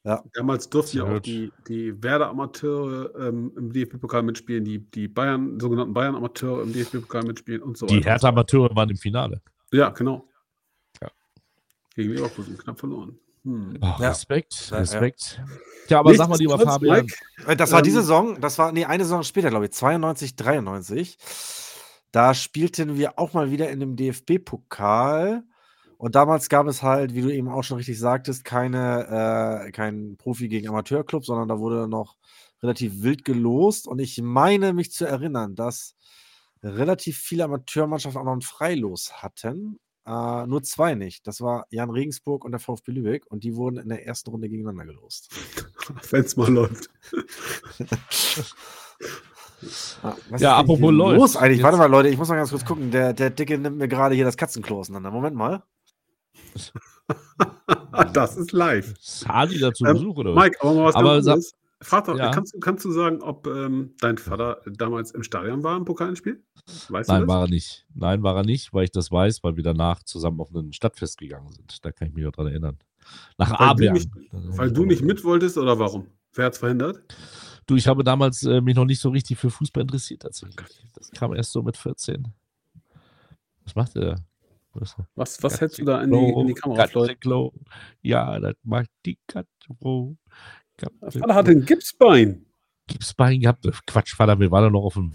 Ja. Damals durften ja auch die, die Werder-Amateure ähm, im DFB-Pokal mitspielen, die, die Bayern, sogenannten Bayern-Amateure im DFB-Pokal mitspielen und so weiter. Die Hertha-Amateure waren im Finale. Ja, genau. Ja. Gegen Leverkusen knapp verloren. Hm. Oh, Respekt, ja. Respekt. Ja, aber Nichts sag mal lieber Fabian. Mike, äh, das war ähm, diese Saison, das war, nee, eine Saison später, glaube ich, 92, 93. Da spielten wir auch mal wieder in dem DFB-Pokal. Und damals gab es halt, wie du eben auch schon richtig sagtest, keine, äh, kein Profi gegen Amateurclub, sondern da wurde noch relativ wild gelost. Und ich meine mich zu erinnern, dass relativ viele Amateurmannschaften auch noch ein Freilos hatten. Äh, nur zwei nicht. Das war Jan Regensburg und der VfB Lübeck. Und die wurden in der ersten Runde gegeneinander gelost. [laughs] Wenn es mal läuft. [laughs] Ah, ja, apropos läuft. Los eigentlich? Warte mal, Leute, ich muss mal ganz kurz gucken. Der, der Dicke nimmt mir gerade hier das Katzenklo auseinander. Moment mal. [laughs] das ist live. Sali dazu ähm, Besuch, oder was? Mike, aber mal was aber Frag doch, ja. kannst, kannst, du sagen, ob ähm, dein Vater damals im Stadion war im Pokalspiel? Weißt Nein, war er nicht. Nein, war er nicht, weil ich das weiß, weil wir danach zusammen auf ein Stadtfest gegangen sind. Da kann ich mich auch dran erinnern. Nach Aberg. Weil du nicht mit wolltest oder warum? Wer hat es verhindert? Du, ich habe damals äh, mich noch nicht so richtig für Fußball interessiert tatsächlich. Das kam erst so mit 14. Was macht er? Was, was hältst du da in die, in die Kamera, Floyd? Ja, das macht die Katze. Vater hatte ein Gipsbein. Gipsbein gehabt. Quatsch, Vater, wir waren doch noch auf dem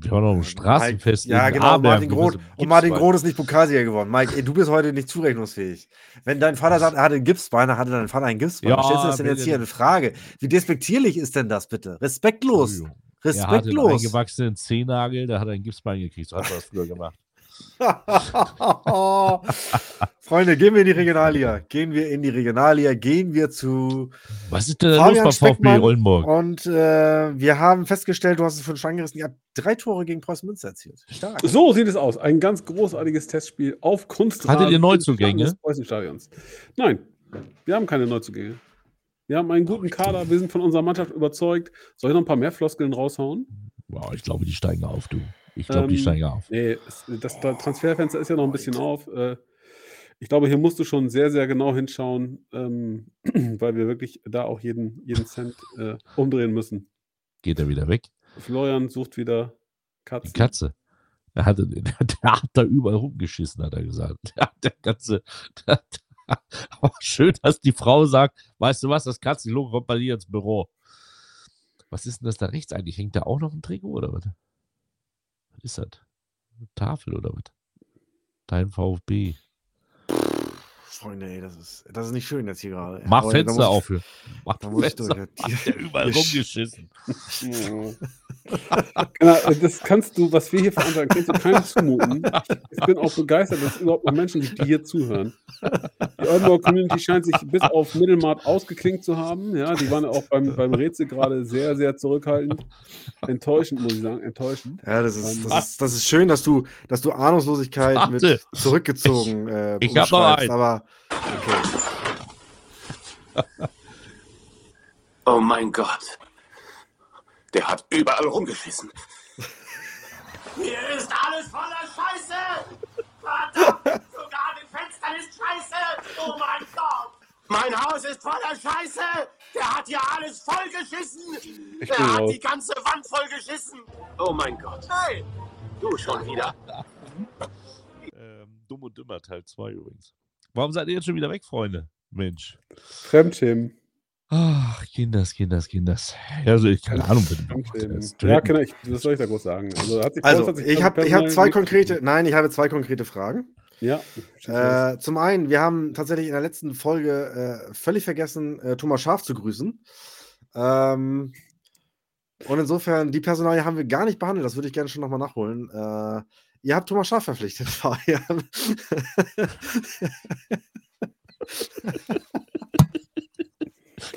wir waren noch im Straßenfest. Ja, genau. Aberg, Martin Groth, und Martin Groth ist nicht Pokalsieger geworden. Mike, ey, du bist heute nicht zurechnungsfähig. Wenn dein Vater sagt, er hatte ein Gipsbein, dann hatte dein Vater ein Gipsbein. Ja, stellst du das denn jetzt hier in Frage? Wie despektierlich ist denn das bitte? Respektlos. Respektlos. Er hatte einen eingewachsenen Zehennagel, der hat ein Gipsbein gekriegt. So hat er das früher gemacht. [laughs] Freunde, gehen wir in die Regionalliga. Gehen wir in die Regionalliga. Gehen wir zu. Was ist denn Fabian los bei VfB Oldenburg? Und äh, wir haben festgestellt, du hast es von schon angerissen, ihr habt drei Tore gegen Preußen Münster erzielt. Stark. So sieht es aus. Ein ganz großartiges Testspiel auf Kunstrasen. Hattet ihr Neuzugänge? Preußenstadions. Nein, wir haben keine Neuzugänge. Wir haben einen guten Kader. Wir sind von unserer Mannschaft überzeugt. Soll ich noch ein paar mehr Floskeln raushauen? Wow, ich glaube, die steigen auf, du. Ich glaube, ähm, die steigen auf. Nee, das, Transferfenster ist ja noch ein bisschen auf. Äh, ich glaube, hier musst du schon sehr, sehr genau hinschauen, ähm, [clears throat] weil wir wirklich da auch jeden, jeden Cent äh, umdrehen müssen. Geht er wieder weg? Florian sucht wieder Katzen. Die Katze. Er hatte, der, [laughs] der, hat da überall rumgeschissen, hat er gesagt. [laughs] Der, der ganze. [laughs] Der, aber schön, dass die Frau sagt: Weißt du was, das Katzenlogo kommt bei dir ins Büro. Was ist denn das da rechts eigentlich? Hängt da auch noch ein Trikot oder was? Was ist das? Tafel oder was? Dein VfB. Freunde, ey, das ist, das ist nicht schön jetzt hier gerade. Mach Aber Fenster auf. Mach da muss Fenster. Durch. Hat der [laughs] überall rumgeschissen. [laughs] Genau, das kannst du, was wir hier veranstalten, kannst du keinem zumuten. Ich bin auch begeistert, dass es überhaupt noch Menschen gibt, die hier zuhören. Die Oldenburg Community scheint sich bis auf Mittelmaß ausgeklinkt zu haben. Ja, die waren auch beim, beim Rätsel gerade sehr, sehr zurückhaltend. Enttäuschend, muss ich sagen, enttäuschend. Ja, das ist, ähm, das ist, das ist schön, dass du, dass du Ahnungslosigkeit Warte. mit zurückgezogen äh, Ich, ich habe noch einen. Aber okay. [laughs] Oh mein Gott. Der hat überall rumgeschissen. Hier ist alles voller Scheiße! Verdammt, sogar an den Fenstern ist Scheiße! Oh mein Gott! Mein Haus ist voller Scheiße! Der hat hier alles vollgeschissen! Der hat raus. die ganze Wand vollgeschissen! Oh mein Gott! Hey! Du schon wieder! Ähm, Dumm und Dümmer Teil 2 übrigens. Warum seid ihr jetzt schon wieder weg, Freunde? Mensch. Fremdschämen. Ach, Kinders, Kinders, Kinders. Ja, also ich keine Ahnung. Ja, genau, ich, was soll ich da groß sagen? Also, also ich habe hab zwei konkrete, nein, ich habe zwei konkrete Fragen. Ja. Äh, zum einen, wir haben tatsächlich in der letzten Folge äh, völlig vergessen, äh, Thomas Schaf zu grüßen. Ähm, und insofern, die Personalie haben wir gar nicht behandelt. Das würde ich gerne schon nochmal nachholen. Äh, ihr habt Thomas Schaf verpflichtet, [laughs] Fabian.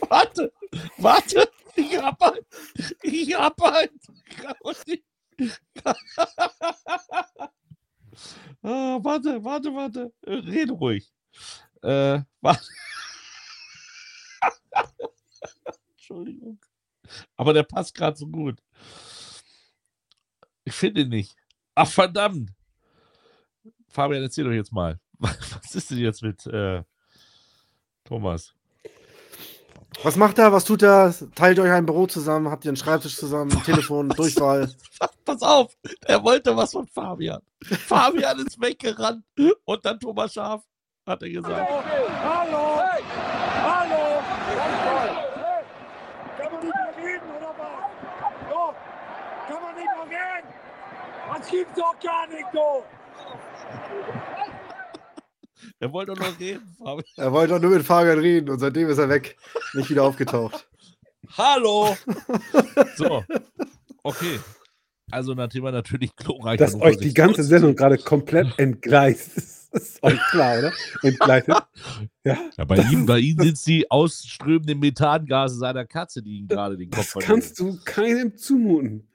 warte, warte, ich hab halt, ich hab halt. [laughs] ah, warte, warte, warte, rede ruhig. Äh, warte. [laughs] Entschuldigung. Aber der passt gerade so gut. Ich finde nicht. Ach, verdammt. Fabian, erzähl doch jetzt mal. [laughs] Was ist denn jetzt mit äh, Thomas? Was macht er? Was tut er? Teilt euch ein Büro zusammen? Habt ihr einen Schreibtisch zusammen? [laughs] Telefon, Durchfall? Pass auf, er wollte was von Fabian. Fabian ist weggerannt und dann Thomas Schaf, hat er gesagt. Hallo! Hallo! Hey. Kann man nicht mehr reden oder was? Doch! Kann man nicht mehr reden? Das gibt's doch gar nicht, du! Er wollte doch noch reden, Fabian. Er wollte doch nur mit Fabian reden und seitdem ist er weg. Nicht wieder aufgetaucht. Hallo! [laughs] So. Okay. Also nachdem er natürlich glorreich Dass euch die ganze Sendung gerade komplett entgleist. Das ist euch klar, oder? Entgleitet. Ja, ja bei, ihm, bei ihm sind es die ausströmenden Methangase seiner Katze, die ihn gerade den Kopf Das kannst du keinem zumuten.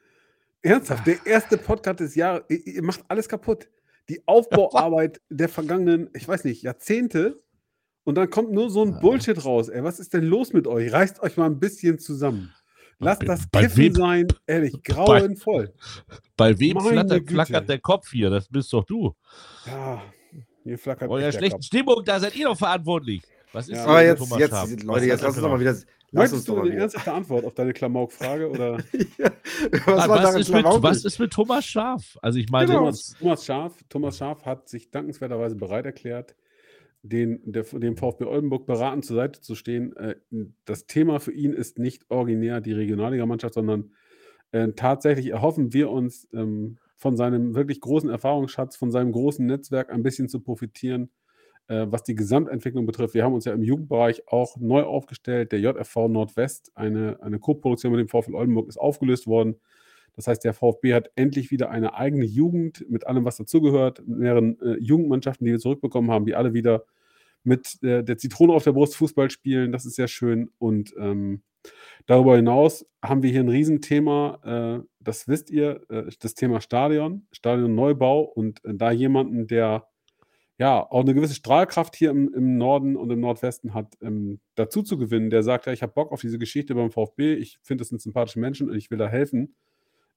Ernsthaft, der erste Podcast des Jahres, ihr macht alles kaputt die Aufbauarbeit [laughs] der vergangenen, ich weiß nicht, Jahrzehnte. Und dann kommt nur so ein Bullshit raus. Ey, was ist denn los mit euch? Reißt euch mal ein bisschen zusammen. Lasst bei, das Kiffen wem, sein, ehrlich, [laughs] grauenvoll. Bei, bei wem flattert, flackert der Kopf hier? Das bist doch du. Ja, hier flackert Eurer schlechten Stimmung, da seid ihr doch verantwortlich. Was ist ja. Aber jetzt, jetzt Leute, jetzt lass uns doch mal wieder Möchtest du eine ernsthafte Antwort auf deine Klamauk-Frage? [laughs] ja. was, was, ist mit, was, ist mit, Thomas Schaf? Also ich meine, genau. Thomas, Thomas, Schaf, Thomas Schaf hat sich dankenswerterweise bereit erklärt, den, der, dem VfB Oldenburg beratend zur Seite zu stehen. Äh, das Thema für ihn ist nicht originär die Regionalligamannschaft, sondern äh, tatsächlich erhoffen wir uns ähm, von seinem wirklich großen Erfahrungsschatz, von seinem großen Netzwerk ein bisschen zu profitieren äh, was die Gesamtentwicklung betrifft, wir haben uns ja im Jugendbereich auch neu aufgestellt. Der JFV Nordwest, eine, eine Co-Produktion mit dem VfL Oldenburg, ist aufgelöst worden. Das heißt, der VfB hat endlich wieder eine eigene Jugend mit allem, was dazugehört, mehreren äh, Jugendmannschaften, die wir zurückbekommen haben, die alle wieder mit äh, der Zitrone auf der Brust Fußball spielen. Das ist sehr schön. Und ähm, darüber hinaus haben wir hier ein Riesenthema, äh, das wisst ihr, äh, das Thema Stadion, Stadionneubau und äh, da jemanden, der ja, auch eine gewisse Strahlkraft hier im, im Norden und im Nordwesten hat, ähm, dazu zu gewinnen, der sagt, ja, ich habe Bock auf diese Geschichte beim VfB, ich finde, das sind sympathische Menschen und ich will da helfen,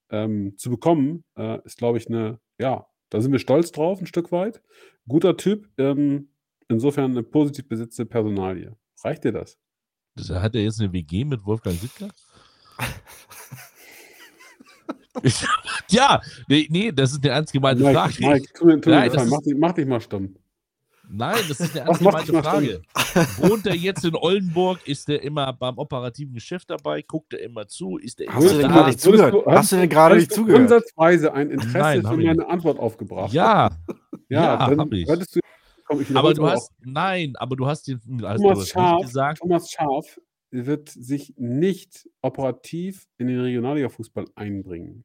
ähm, zu bekommen, äh, ist, glaube ich, eine, ja, da sind wir stolz drauf, ein Stück weit. Guter Typ, ähm, insofern eine positiv besetzte Personalie. Reicht dir das? das hat er jetzt eine WG mit Wolfgang Sittler? [laughs] [laughs] [laughs] ja, nee, nee, das ist eine ernst gemeinte Mike, Frage. Mike, tu mir, tu Nein, mach, dich, mach dich mal stumm. Nein, das ist eine [laughs] ernst gemeinte Frage. Wohnt er jetzt in Oldenburg? Ist er immer beim operativen Geschäft dabei? Guckt er immer zu? Ist er Hast du denn gerade nicht zugehört? Du, hast, du denn gerade nicht zugehört? Ansatzweise ein Interesse Nein, für meine Antwort aufgebracht. Ja, ja, ja dann ich. du. Komm, ich aber du hast, nein, aber du hast den, also Thomas, Scharf, gesagt. Thomas Scharf wird sich nicht operativ in den Regionalliga-Fußball einbringen.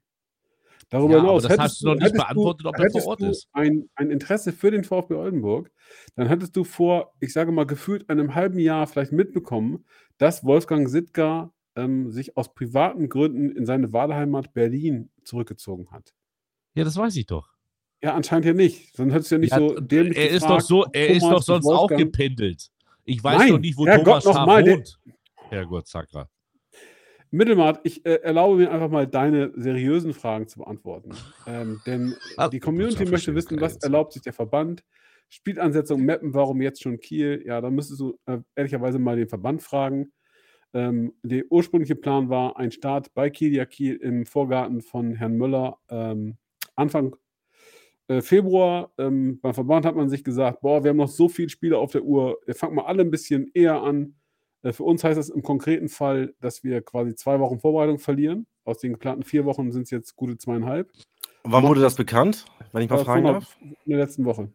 Darüber Ja, hinaus, aber das hättest hast du noch nicht beantwortet, ob er vor Ort du ist. Ein, ein Interesse für den VfB Oldenburg, dann hättest du vor, ich sage mal, gefühlt einem halben Jahr vielleicht mitbekommen, dass Wolfgang Sittger ähm, sich aus privaten Gründen in seine Wahlheimat Berlin zurückgezogen hat. Ja, das weiß ich doch. Ja, anscheinend ja nicht. Sonst hättest du ja nicht Ja, so dämlich er ist doch gefragt, so, er ist Thomas doch mit sonst auch Wolfgang- gependelt. Ich weiß Nein, doch nicht, wo Herrgott, Thomas Schaaf wohnt. Herrgott, Sakra. Mittelmaat, ich äh, erlaube mir einfach mal deine seriösen Fragen zu beantworten. Ähm, denn Ah, die Community möchte wissen, was erlaubt sich der Verband? Spielansetzung Mappen, warum jetzt schon Kiel? Ja, da müsstest du äh, ehrlicherweise mal den Verband fragen. Ähm, der ursprüngliche Plan war ein Start bei Kilia Kiel im Vorgarten von Herrn Müller ähm, Anfang äh, Februar. Ähm, beim Verband hat man sich gesagt, boah, wir haben noch so viele Spiele auf der Uhr, fangen mal alle ein bisschen eher an. Äh, Für uns heißt das im konkreten Fall, dass wir quasi zwei Wochen Vorbereitung verlieren. Aus den geplanten vier Wochen sind es jetzt gute zweieinhalb. Wann wurde das bekannt, wenn ich mal Äh, fragen darf? In der letzten Woche.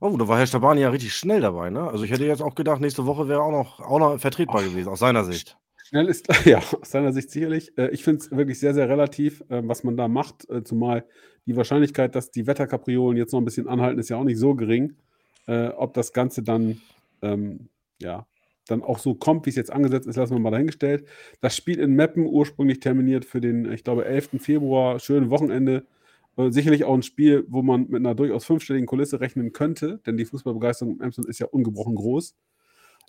Oh, da war Herr Stabani ja richtig schnell dabei, ne? Also ich hätte jetzt auch gedacht, nächste Woche wäre auch noch, auch noch vertretbar gewesen, aus seiner Sicht. Schnell ist, [laughs] ja, aus seiner Sicht sicherlich. Äh, Ich finde es wirklich sehr, sehr relativ, was man da macht. Zumal die Wahrscheinlichkeit, dass die Wetterkapriolen jetzt noch ein bisschen anhalten, ist ja auch nicht so gering. Ob das Ganze dann, ähm, ja, dann auch so kommt, wie es jetzt angesetzt ist, lassen wir mal dahingestellt. Das Spiel in Meppen ursprünglich terminiert für den, ich glaube, 11. Februar, schöne Wochenende. Äh, Sicherlich auch ein Spiel, wo man mit einer durchaus fünfstelligen Kulisse rechnen könnte, denn die Fußballbegeisterung in Emsland ist ja ungebrochen groß.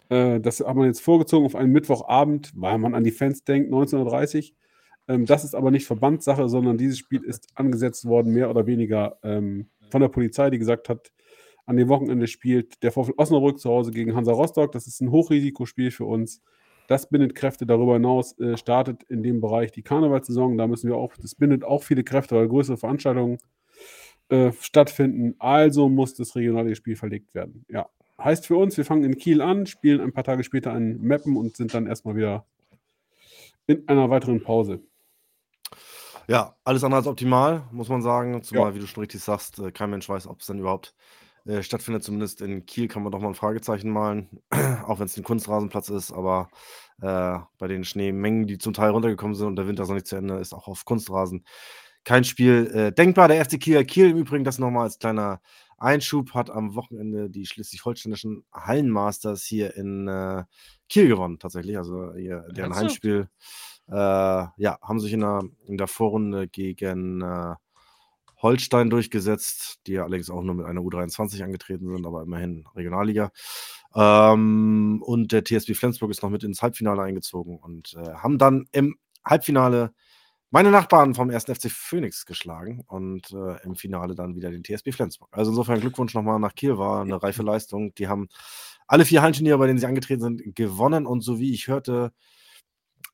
Äh, das hat man jetzt vorgezogen auf einen Mittwochabend, weil man an die Fans denkt, 19.30 Uhr. Ähm, das ist aber nicht Verbandssache, sondern dieses Spiel ist angesetzt worden, mehr oder weniger ähm, von der Polizei, die gesagt hat, an dem Wochenende spielt der VfL Osnabrück zu Hause gegen Hansa Rostock. Das ist ein Hochrisikospiel für uns. Das bindet Kräfte. Darüber hinaus äh, startet in dem Bereich die Karnevalssaison. Da müssen wir auch, das bindet auch viele Kräfte, weil größere Veranstaltungen äh, stattfinden. Also muss das regionale Spiel verlegt werden. Ja. Heißt für uns, wir fangen in Kiel an, spielen ein paar Tage später in Meppen und sind dann erstmal wieder in einer weiteren Pause. Ja, alles andere als optimal, muss man sagen. Zumal, Ja. wie du schon richtig sagst, äh, kein Mensch weiß, ob es dann überhaupt äh, stattfindet. Zumindest in Kiel kann man doch mal ein Fragezeichen malen, [clears throat] auch wenn es ein Kunstrasenplatz ist. Aber äh, bei den Schneemengen, die zum Teil runtergekommen sind und der Winter ist noch nicht zu Ende, ist auch auf Kunstrasen kein Spiel äh, denkbar. Der FC Kieler Kiel im Übrigen, das nochmal als kleiner Einschub, hat am Wochenende die schleswig-holsteinischen Hallenmasters hier in äh, Kiel gewonnen, tatsächlich. Also ihr, deren? Heimspiel. Äh, ja, haben sich in der, in der Vorrunde gegen äh, Holstein durchgesetzt, die ja allerdings auch nur mit einer U23 angetreten sind, aber immerhin Regionalliga. Ähm, und der TSB Flensburg ist noch mit ins Halbfinale eingezogen und äh, haben dann im Halbfinale meine Nachbarn vom 1. FC Phoenix geschlagen und äh, im Finale dann wieder den TSB Flensburg. Also insofern Glückwunsch nochmal nach Kiel, war eine reife [laughs] Leistung. Die haben alle vier Hallenturniere, bei denen sie angetreten sind, gewonnen und so wie ich hörte,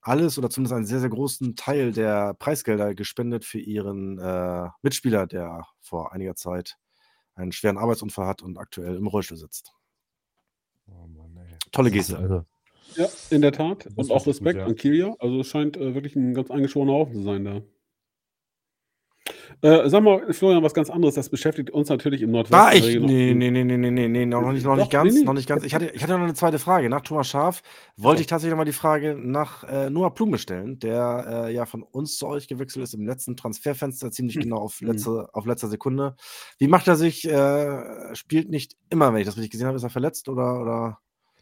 alles oder zumindest einen sehr, sehr großen Teil der Preisgelder gespendet für ihren äh, Mitspieler, der vor einiger Zeit einen schweren Arbeitsunfall hat und aktuell im Rollstuhl sitzt. Oh Mann, ey. Tolle Geste. Also, Ja, in der Tat. Und auch richtig gut, Respekt ja. an Kilia. Also es scheint äh, wirklich ein ganz eingeschworener Haufen zu sein da. Äh, sag mal, Florian, was ganz anderes, das beschäftigt uns natürlich im Nordwesten. Ah, ich. Nee, nee, nee, nee, nee, nee, nee, noch nicht, noch nicht ganz. nee. Noch nicht ganz. Ich hatte, ich hatte noch eine zweite Frage. Nach Thomas Schaf wollte Ja. ich tatsächlich nochmal die Frage nach äh, Noah Blume stellen, der äh, ja von uns zu euch gewechselt ist im letzten Transferfenster, ziemlich Hm. [clears throat] genau auf, Mhm. letzte, auf letzter Sekunde. Wie macht er sich? Äh, spielt nicht immer, wenn ich das richtig gesehen habe. Ist er verletzt oder? oder?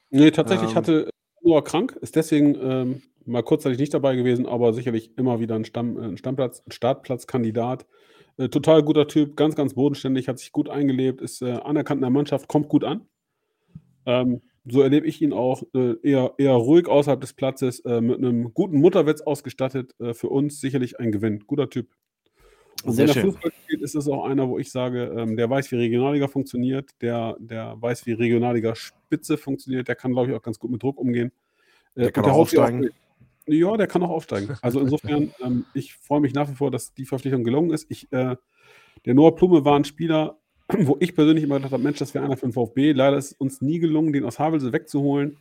Nee, tatsächlich Ähm. hatte Noah krank, ist deswegen ähm, mal kurzzeitig nicht dabei gewesen, aber sicherlich immer wieder ein, Stamm, äh, ein Stammplatz, ein Startplatzkandidat. Äh, total guter Typ, ganz, ganz bodenständig, hat sich gut eingelebt, ist äh, anerkannt in der Mannschaft, kommt gut an. Ähm, so erlebe ich ihn auch äh, eher, eher ruhig außerhalb des Platzes, äh, mit einem guten Mutterwitz ausgestattet. Äh, für uns sicherlich ein Gewinn. Guter Typ. Und Sehr wenn er. Fußball spielt, ist es auch einer, wo ich sage, ähm, der weiß, wie Regionalliga funktioniert, der, der weiß, wie Regionalliga Spitze funktioniert, der kann, glaube ich, auch ganz gut mit Druck umgehen. Äh, Der kann und auch aufsteigen. Ja, der kann auch aufsteigen. [laughs] Also insofern, ähm, ich freue mich nach wie vor, dass die Verpflichtung gelungen ist. Ich, äh, der Noah Plume war ein Spieler, [clears throat] wo ich persönlich immer gedacht habe, Mensch, das wäre einer für den VfB. Leider ist es uns nie gelungen, den aus Havelse wegzuholen.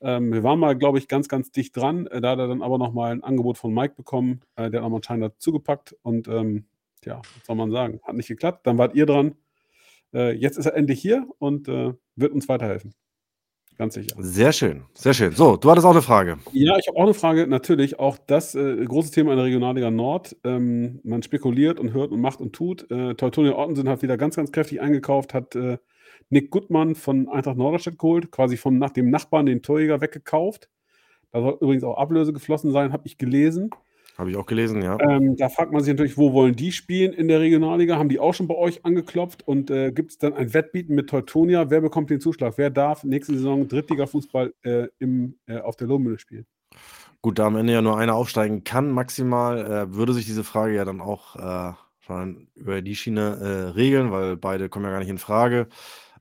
Ähm, wir waren mal, glaube ich, ganz, ganz dicht dran. Äh, da hat er dann aber nochmal ein Angebot von Mike bekommen. Äh, der hat nochmal anscheinend dazugepackt. Und ähm, ja, was soll man sagen? Hat nicht geklappt. Dann wart ihr dran. Äh, jetzt ist er endlich hier und äh, wird uns weiterhelfen. Ganz sicher. Sehr schön, sehr schön. So, du hattest auch eine Frage. Ja, ich habe auch eine Frage. Natürlich auch das äh, große Thema in der Regionalliga Nord. Ähm, man spekuliert und hört und macht und tut. Äh, Teutonia Ottensen hat wieder ganz, ganz kräftig eingekauft, hat äh, Nick Gutmann von Eintracht Norderstedt geholt, quasi von nach dem Nachbarn den Torjäger weggekauft. Da soll übrigens auch Ablöse geflossen sein, habe ich gelesen. Habe ich auch gelesen, ja. Ähm, da fragt man sich natürlich, wo wollen die spielen in der Regionalliga? Haben die auch schon bei euch angeklopft? Und äh, gibt es dann ein Wettbieten mit Teutonia? Wer bekommt den Zuschlag? Wer darf nächste Saison Drittliga-Fußball äh, äh, auf der Lohmühle spielen? Gut, da am Ende ja nur einer aufsteigen kann, maximal, äh, würde sich diese Frage ja dann auch äh, schon über die Schiene äh, regeln, weil beide kommen ja gar nicht in Frage.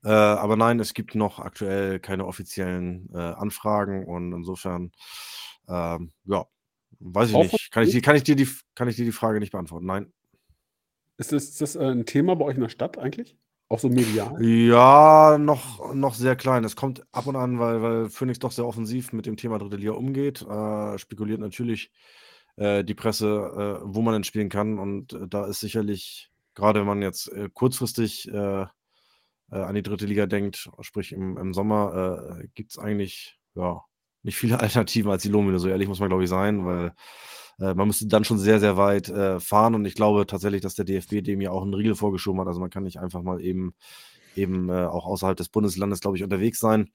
Aber nein, es gibt noch aktuell keine offiziellen Anfragen und insofern, ähm, ja, weiß ich nicht. Kann ich, kann, ich dir die, kann ich dir die Frage nicht beantworten? Nein. Ist das, ist das äh, ein Thema bei euch in der Stadt eigentlich? Auch so medial? Ja, noch, noch sehr klein. Es kommt ab und an, weil, weil Phoenix doch sehr offensiv mit dem Thema Dritte Liga umgeht. Äh, spekuliert natürlich äh, die Presse, äh, wo man denn spielen kann. Und äh, da ist sicherlich, gerade wenn man jetzt äh, kurzfristig äh, äh, an die dritte Liga denkt, sprich im, im Sommer, äh, gibt es eigentlich ja, nicht viele [laughs] Alternativen als die Lohmühle. So ehrlich muss man, glaube ich, sein, weil äh, man müsste dann schon sehr, sehr weit äh, fahren. Und ich glaube tatsächlich, dass der DFB dem ja auch einen Riegel vorgeschoben hat. Also man kann nicht einfach mal eben eben äh, auch außerhalb des Bundeslandes, glaube ich, unterwegs sein.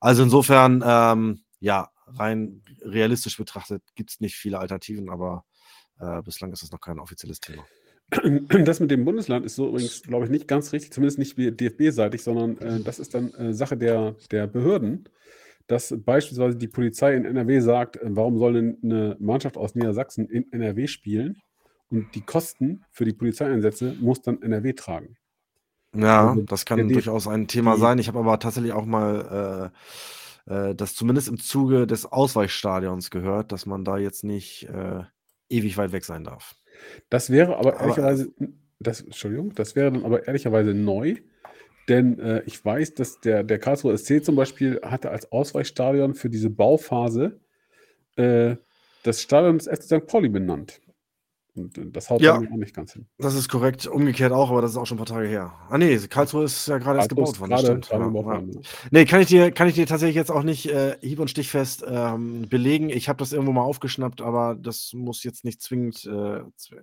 Also insofern, ähm, ja, rein realistisch betrachtet gibt es nicht viele Alternativen, aber äh, bislang ist das noch kein offizielles Thema. [clears throat] Das mit dem Bundesland ist so übrigens, glaube ich, nicht ganz richtig, zumindest nicht DFB-seitig, sondern äh, das ist dann äh, Sache der, der Behörden, dass beispielsweise die Polizei in NRW sagt, äh, warum soll denn eine Mannschaft aus Niedersachsen in NRW spielen und die Kosten für die Polizeieinsätze muss dann NRW tragen. Ja, Also das kann durchaus ein Thema sein. Ich habe aber tatsächlich auch mal äh, äh, das zumindest im Zuge des Ausweichstadions gehört, dass man da jetzt nicht äh, ewig weit weg sein darf. Das wäre aber Aber ehrlicherweise, das, Entschuldigung, das wäre dann aber ehrlicherweise neu, denn äh, ich weiß, dass der, der Karlsruher SC zum Beispiel hatte als Ausweichstadion für diese Bauphase äh, das Stadion des FC St. Pauli benannt. Und äh, das haut ja, auch nicht ganz hin. das ist korrekt. Umgekehrt auch, aber das ist auch schon ein paar Tage her. Ah nee, Karlsruhe ist ja gerade erst gebaut worden, das gerade, stimmt. gerade Ja, ja. ne? Nee, kann ich dir, kann ich dir tatsächlich jetzt auch nicht äh, hieb- und stichfest ähm, belegen. Ich habe das irgendwo mal aufgeschnappt, aber das muss jetzt nicht zwingend, äh,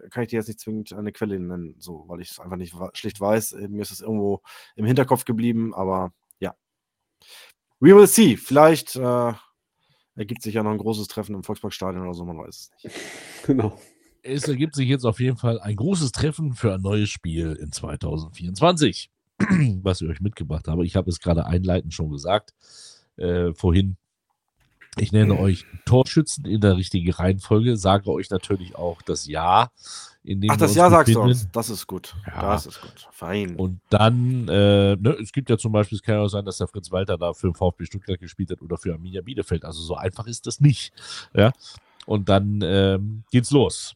kann ich dir jetzt nicht zwingend eine Quelle nennen, so, weil ich es einfach nicht schlicht weiß. Mir ist es irgendwo im Hinterkopf geblieben, aber ja. We will see. Vielleicht äh, ergibt sich ja noch ein großes Treffen im Volksparkstadion oder so, man weiß es nicht. [laughs] Genau. Es ergibt sich jetzt auf jeden Fall ein großes Treffen für ein neues Spiel in 2024, [clears throat] was ich euch mitgebracht habe. Ich habe es gerade einleitend schon gesagt, äh, vorhin. Ich nenne euch Torschützen in der richtigen Reihenfolge, sage euch natürlich auch das Jahr, in dem Ach, das Jahr sagst du uns. Das ist gut. Ja. Das ist gut. Fein. Und dann, äh, ne, es gibt ja zum Beispiel, es kann ja auch sein, dass der Fritz Walter da für den VfB Stuttgart gespielt hat oder für Arminia Bielefeld. Also so einfach ist das nicht. Ja. Und dann ähm, geht's los.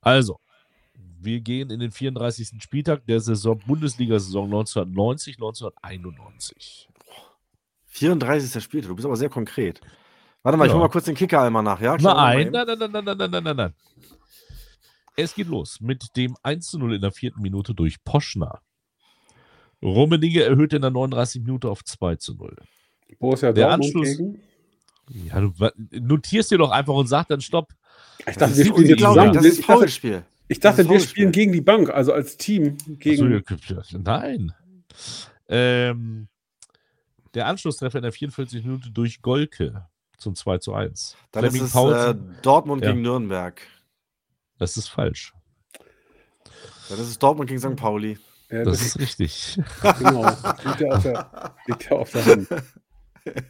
Also, wir gehen in den 34. Spieltag der Saison Bundesliga-Saison 1990, 1991. 34. Spieltag, du bist aber sehr konkret. Warte mal, ich Ja. hol mal kurz den Kicker einmal nach, ja? Nein, eben. nein, nein, nein, nein, nein, nein, nein, nein. Es geht los mit dem 1 zu 0 in der vierten Minute durch Poschner. Rummenigge erhöht in der 39. Minute auf 2 zu 0. Borussia Der Dortmund Anschluss- gegen. Ja, du notierst dir doch einfach und sag dann Stopp. Ich Das dachte, ist wir spielen jetzt zusammen. das ist Ich dachte, Foulspiel. ich dachte Das ist wir spielen gegen die Bank, also als Team gegen. Ja, nein. Ähm, der Anschlusstreffer in der 44. Minute durch Golke zum 2 zu 1. Dann ist Flemming es äh, Dortmund Ja. gegen Nürnberg. das ist falsch. Ja, das ist Dortmund gegen St. Pauli. Ja, Das das ist richtig. [laughs] genau. Liegt ja auf der, liegt ja auf der Hand.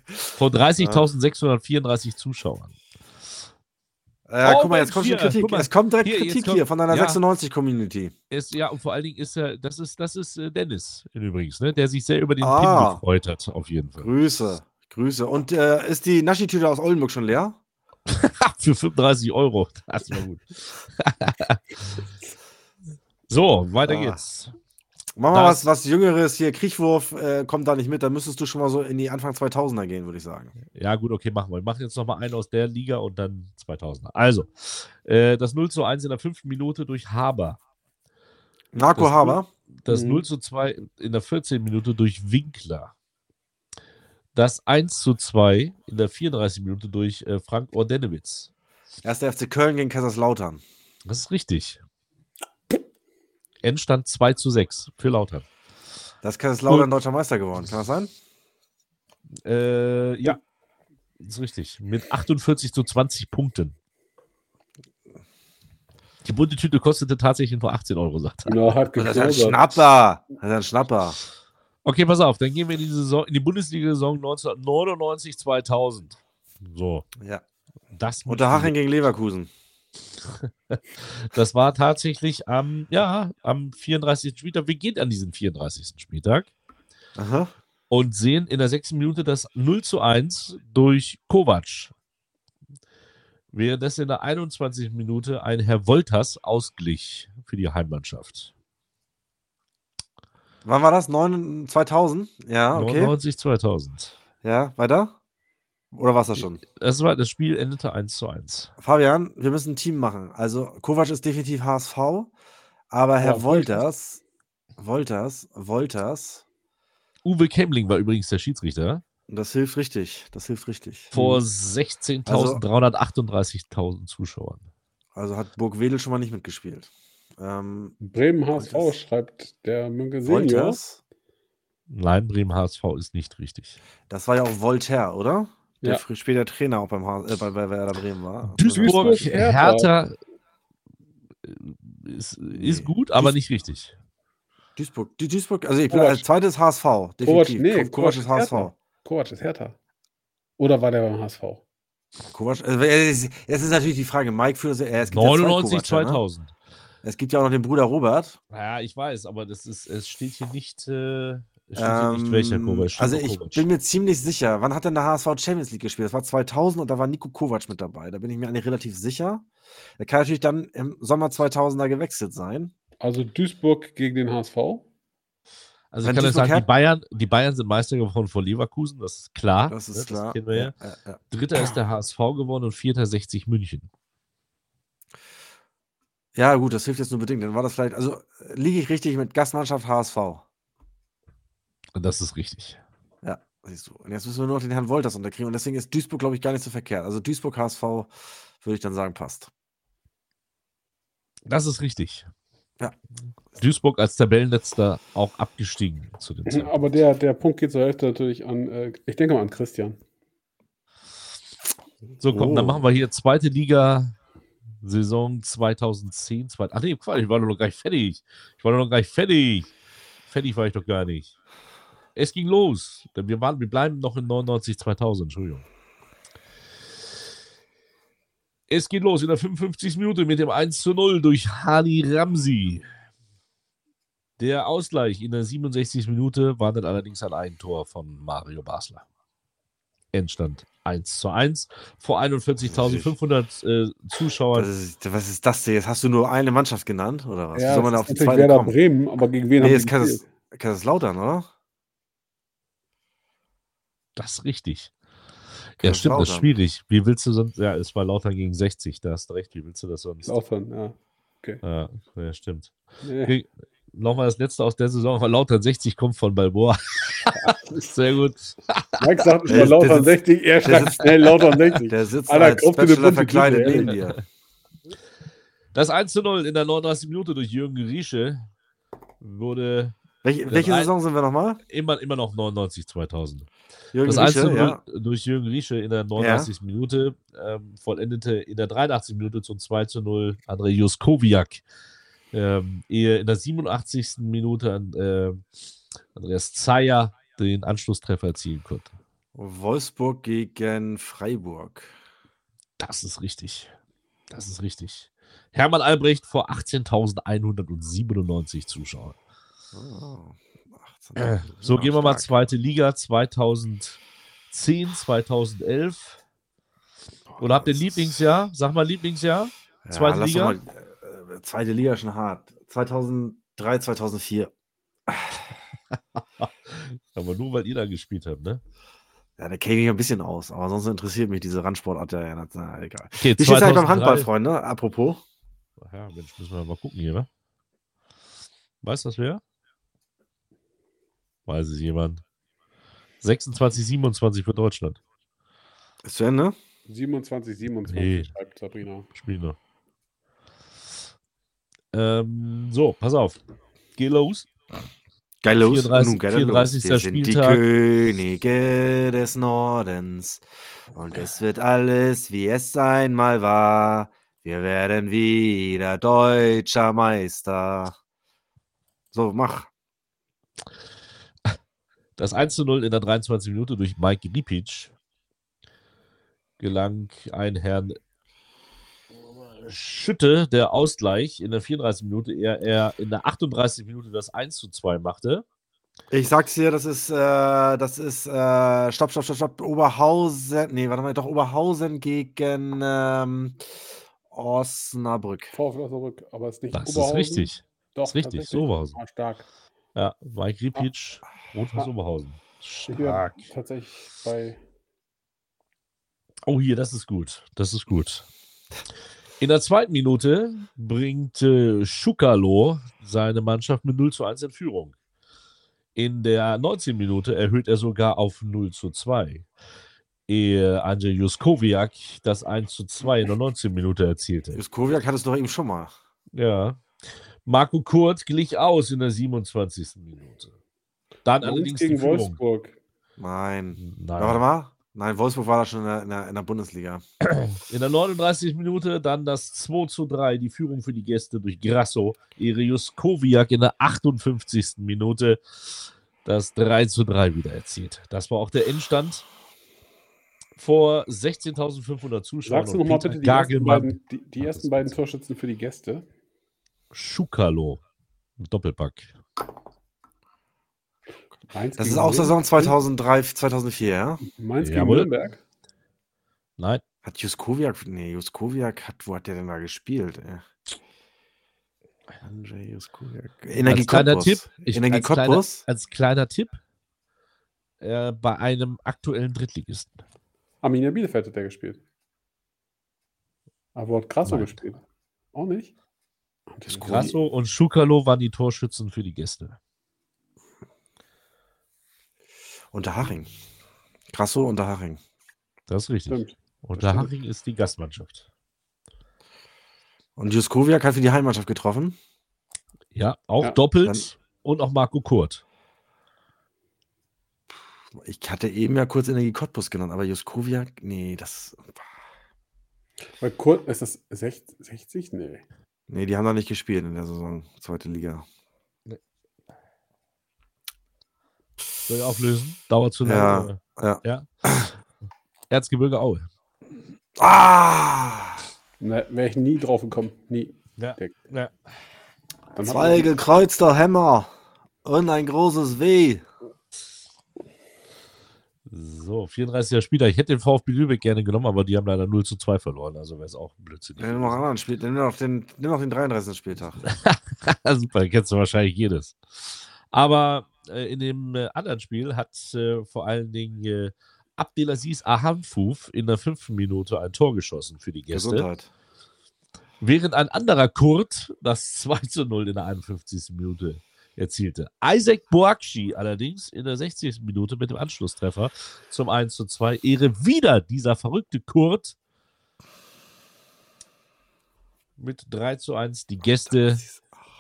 Vor [laughs] 30.634 Zuschauern. Äh, Oh, guck mal, jetzt kommt hier, Kritik. mal. es kommt direkt Hier, Kritik kommt- hier von deiner ja. 96-Community. Ist, ja, und vor allen Dingen ist er, das ist, das ist äh, Dennis übrigens, ne, der sich sehr über den Ah. Pin gefreut hat, auf jeden Fall. Grüße. Grüße. Und äh, ist die Naschi-Tüte aus Oldenburg schon leer? [laughs] Für 35 Euro. Das war gut. [laughs] so, weiter Ah. geht's. Mach mal was, was Jüngeres hier. Kriechwurf äh, kommt da nicht mit. Da müsstest du schon mal so in die Anfang 2000er gehen, würde ich sagen. Ja, gut, okay, machen wir. Wir machen jetzt noch mal einen aus der Liga und dann 2000er. Also, äh, das 0 zu 1 in der fünften Minute durch Haber. Marco Das- Haber. Das Mhm. 0 zu 2 in der 14. Minute durch Winkler. das 1 zu 2 in der 34 Minute durch äh, Frank Ordenewitz. Erster FC Köln gegen Kaiserslautern. Das ist richtig. Endstand 2 zu 6 für Lautern. Das ist Kaiserslautern deutscher Meister geworden. Kann das sein? Äh, ja, das ist richtig. Mit 48 zu 20 Punkten. Die bunte Tüte kostete tatsächlich nur 18 Euro, sagt er. Ja, hat Das ist ein. Schnapper. Das ist ein Schnapper. Okay, pass auf, dann gehen wir in die, Saison, in die Bundesliga-Saison 1999, 2000. So, Ja. das, Unterhaching gegen Leverkusen. [laughs] das war tatsächlich am, ja, am 34. Spieltag. Wir gehen an diesen 34. Spieltag Aha. und sehen in der sechsten Minute das 0 zu 1 durch Kovac. Währenddessen in der 21. Minute ein Herr Wolters ausglich für die Heimmannschaft. Wann war das? 9, 2000? Ja, okay. 99, 2000. Ja, weiter? Oder war es das schon? Das, war, das Spiel endete 1 zu 1. Fabian, wir müssen ein Team machen. Also, Kovac ist definitiv HSV, aber Herr Ja, Wolters, Wolters, Wolters, Uwe Kemling war übrigens der Schiedsrichter. das hilft richtig. Das hilft richtig. Vor Also 16.338.000 Zuschauern. Also hat Burg Wedel schon mal nicht mitgespielt. Ähm, Bremen HSV Wolters. schreibt der Münke Senior. Wolters, Nein, Bremen HSV ist nicht richtig. das war ja auch Voltaire, oder? Der Ja. später Trainer auch beim äh, bei, bei Werder Bremen war. Duisburg, Duisburg, Hertha. Hertha äh, ist, ist gut, aber nicht richtig. Duisburg, Duisburg, also ich bin Kovac. als zweites HSV. Kovac, Definitiv. nee, Kovac, Kovac ist HSV. Hertha. Kovac ist Hertha. Oder war der beim HSV? Kovac, also, es ist es ist natürlich die Frage, Mike für äh, es gibt ja zwei 99, Kovac, ne? 2000. Es gibt ja auch noch den Bruder Robert. Ja, ich weiß, aber das ist, es steht hier nicht, äh, nicht welcher Ähm, Kovac. also ich Kovac. bin mir ziemlich sicher, wann hat denn der HSV Champions League gespielt? Das war 2000 und da war Nico Kovac mit dabei. Da bin ich mir eigentlich relativ sicher. Er kann natürlich dann im Sommer 2000er gewechselt sein. Also Duisburg gegen den HSV. Also wenn ich kann Duisburg sagen, die Bayern, die Bayern sind Meister geworden vor Leverkusen, das ist klar. Das ne, ist klar. ja. Ja, ja, ja. Dritter ist der HSV geworden und vierter 60 München. ja, gut, das hilft jetzt nur bedingt. Dann war das vielleicht, also äh, liege ich richtig mit Gastmannschaft HSV. Und das ist richtig. Ja, siehst du. Und jetzt müssen wir nur noch den Herrn Wolters unterkriegen. Und deswegen ist Duisburg, glaube ich, gar nicht so verkehrt. Also Duisburg HSV würde ich dann sagen, passt. Das ist richtig. Ja. Duisburg als Tabellenletzter auch abgestiegen zu dem Zeitpunkt. Aber der, der Punkt geht zur Hälfte natürlich an, äh, ich denke mal an Christian. So, komm, dann Oh. machen wir hier zweite Liga Saison 2010. Zwei, ach nee, Quatsch, ich war doch noch gar nicht fertig. Ich war doch noch gar nicht fertig. Fertig war ich doch gar nicht. Es ging los. Denn Wir, waren, wir bleiben noch in 99, 2000, Entschuldigung. Es geht los in der 55. Minute mit dem 1 zu 0 durch Hani Ramsi. Der Ausgleich in der 67. Minute war dann allerdings ein Eigentor von Mario Basler. Endstand 1 zu 1 vor 41.500 äh, Zuschauern. Das ist, was ist das denn? Jetzt hast du nur eine Mannschaft genannt, oder was? Ja, soll man auf die zweite? Bremen, aber gegen wen Nee, haben ist die Kaisers? Kaiserslautern, oder? Das ist richtig. Ja, stimmt, das ist schwierig. Wie willst du sonst. Ja, es war Lautern gegen 60, da hast du recht. Wie willst du das sonst? Lautern, ja. Ja, ja stimmt. Nee. Okay. Nochmal das letzte aus der Saison. weil Lautern 60 kommt von Balboa. [laughs] Sehr gut. Mike sagt ist- der Lautern sitzt- 60, er schreibt schnell Lautern 60. Der sitzt Alter, als Bachelor verkleidet neben dir. Das 1 zu 0 in der 39. Minute durch Jürgen Riesche wurde Welche, welche ein- Saison sind wir nochmal? immer, immer noch 99, 2000. Jürgen Das 1 zu Riesche, 0 ja. durch Jürgen Riesche in der 39. Minute ähm, vollendete in der 83. Minute zum 2 zu 0 André Juskowiak. Ähm, ehe in der 87. Minute an, äh, Andreas Zeyer den Anschlusstreffer erzielen konnte. Wolfsburg gegen Freiburg. Das ist richtig. Das ist richtig. Hermann Albrecht vor 18.197 Zuschauern. Oh, 18. Äh, So, gehen wir mal Stark. zweite Liga 2010, 2011. Oder habt ihr Lieblingsjahr? Sag mal Lieblingsjahr. zweite lass Liga? Mal, äh, zweite Liga schon hart. 2003, 2004. [laughs] Aber nur, weil ihr da gespielt habt, ne? Ja, der kenne ich ein bisschen aus, aber sonst interessiert mich diese Randsportart ja, ja na, egal. Okay, Wie steht eigentlich beim 2003 Handball, Freunde? Apropos. Ja, Mensch, müssen wir mal gucken hier, ne? Weiß das wer? Weiß es jemand? 26, 27 für Deutschland. Ist zu Ende? 27, 27, Nee. schreibt Sabrina. Spiel noch. Ähm, so, pass auf. Geh los. Geil los. 34. Nun geil 34. los. Wir sind die Spieltag. Könige des Nordens. Und es wird alles, wie es einmal war. Wir werden wieder deutscher Meister. So, mach. Das 1 zu 0 in der 23 Minute durch Mike Ripic gelang ein Herrn Schütte der Ausgleich in der 34 Minute, er, er in der 38 Minute das 1 zu 2 machte. Ich sag's dir, das ist, äh, das ist, äh, stopp, stopp, stopp, stopp, Oberhausen, nee, warte mal, doch Oberhausen gegen ähm, Osnabrück. VfL Osnabrück, aber es ist nicht Das ist Oberhausen. richtig. Doch, ist richtig, tatsächlich. Oberhausen. Ah, stark. Ja, Mike Ripic, Rot-Weiß Ah. Oberhausen. Ich bin Stark. tatsächlich bei Oh, hier, das ist gut. Das ist gut. In der zweiten Minute bringt äh, Schukalo seine Mannschaft mit 0 zu 1 in Führung. In der 19. Minute erhöht er sogar auf 0 zu 2. Ehe Andrzej Juskowiak das 1 zu 2 in der 19. Minute erzielte. Juskowiak hat es doch eben schon mal. Ja. Marco Kurt glich aus in der 27. Minute. Dann Mainz allerdings die gegen Führung. Wolfsburg. Nein. Nein. Warte mal. Nein, Wolfsburg war da schon in der, in der, in der Bundesliga. In der 39. Minute dann das 2 zu 3, die Führung für die Gäste durch Grasso. Irius Kowiak in der 58. Minute das 3 zu 3 wieder erzielt. Das war auch der Endstand vor 16.500 Zuschauern. Sagst du nochmal bitte die ersten, beiden, die, die ersten beiden Torschützen für die Gäste? Schukalo. Doppelpack. Mainz Das ist auch. Saison 2003, 2004, ja? Mainz gegen Jawohl. Nürnberg. Nein, Hat Juskowiak, nee, Juskowiak hat, wo hat der denn da gespielt? Ey? Andrzej Juskowiak. Energie als kleiner Cottbus. Tipp, ich, Energie als, kleiner, als kleiner Tipp, äh, bei einem aktuellen Drittligisten. Arminia Bielefeld hat der gespielt. Aber wo hat Grasso Nein. gespielt? Auch nicht? Und. Grasso und Schukalo waren die Torschützen für die Gäste. Unterhaching. Grasso Unterhaching. Das ist richtig. Stimmt. Und das der stimmt. Haching ist die Gastmannschaft. Und Juskowiak hat für die Heimmannschaft getroffen. Ja, auch Ja, doppelt und auch Marco Kurt. Ich hatte eben ja kurz Energie Cottbus genannt, aber Juskowiak, nee, das. Weil Kurt, ist das 60? 60? Nee. Nee, die haben da nicht gespielt in der Saison, zweite Liga. Soll ich auflösen? Dauert zu Ja, lange. ja. ja. [clears throat] Erzgebirge Aue. Ah! Ne, Wäre ich nie drauf gekommen. Nie. Ja. Ja. Zwei gekreuzter Hämmer und ein großes W. So, 34er Spieler. Ich hätte den VfB Lübeck gerne genommen, aber die haben leider 0 zu 2 verloren. Also wäre es auch ein Blödsinn. Nimm noch anderen Spiel, nimm noch den, nimm noch den 33. Spieltag. [laughs] Super, kennst du wahrscheinlich jedes. Aber äh, in dem äh, anderen Spiel hat äh, vor allen Dingen äh, Abdelaziz Ahamfouf in der fünften Minute ein Tor geschossen für die Gäste. Gesundheit. Während ein anderer Kurt das 2 zu 0 in der 51. Minute erzielte. Isaac Boakshi allerdings in der 60. Minute mit dem Anschlusstreffer zum 1 zu 2. Ehre wieder dieser verrückte Kurt mit 3 zu 1 die Gäste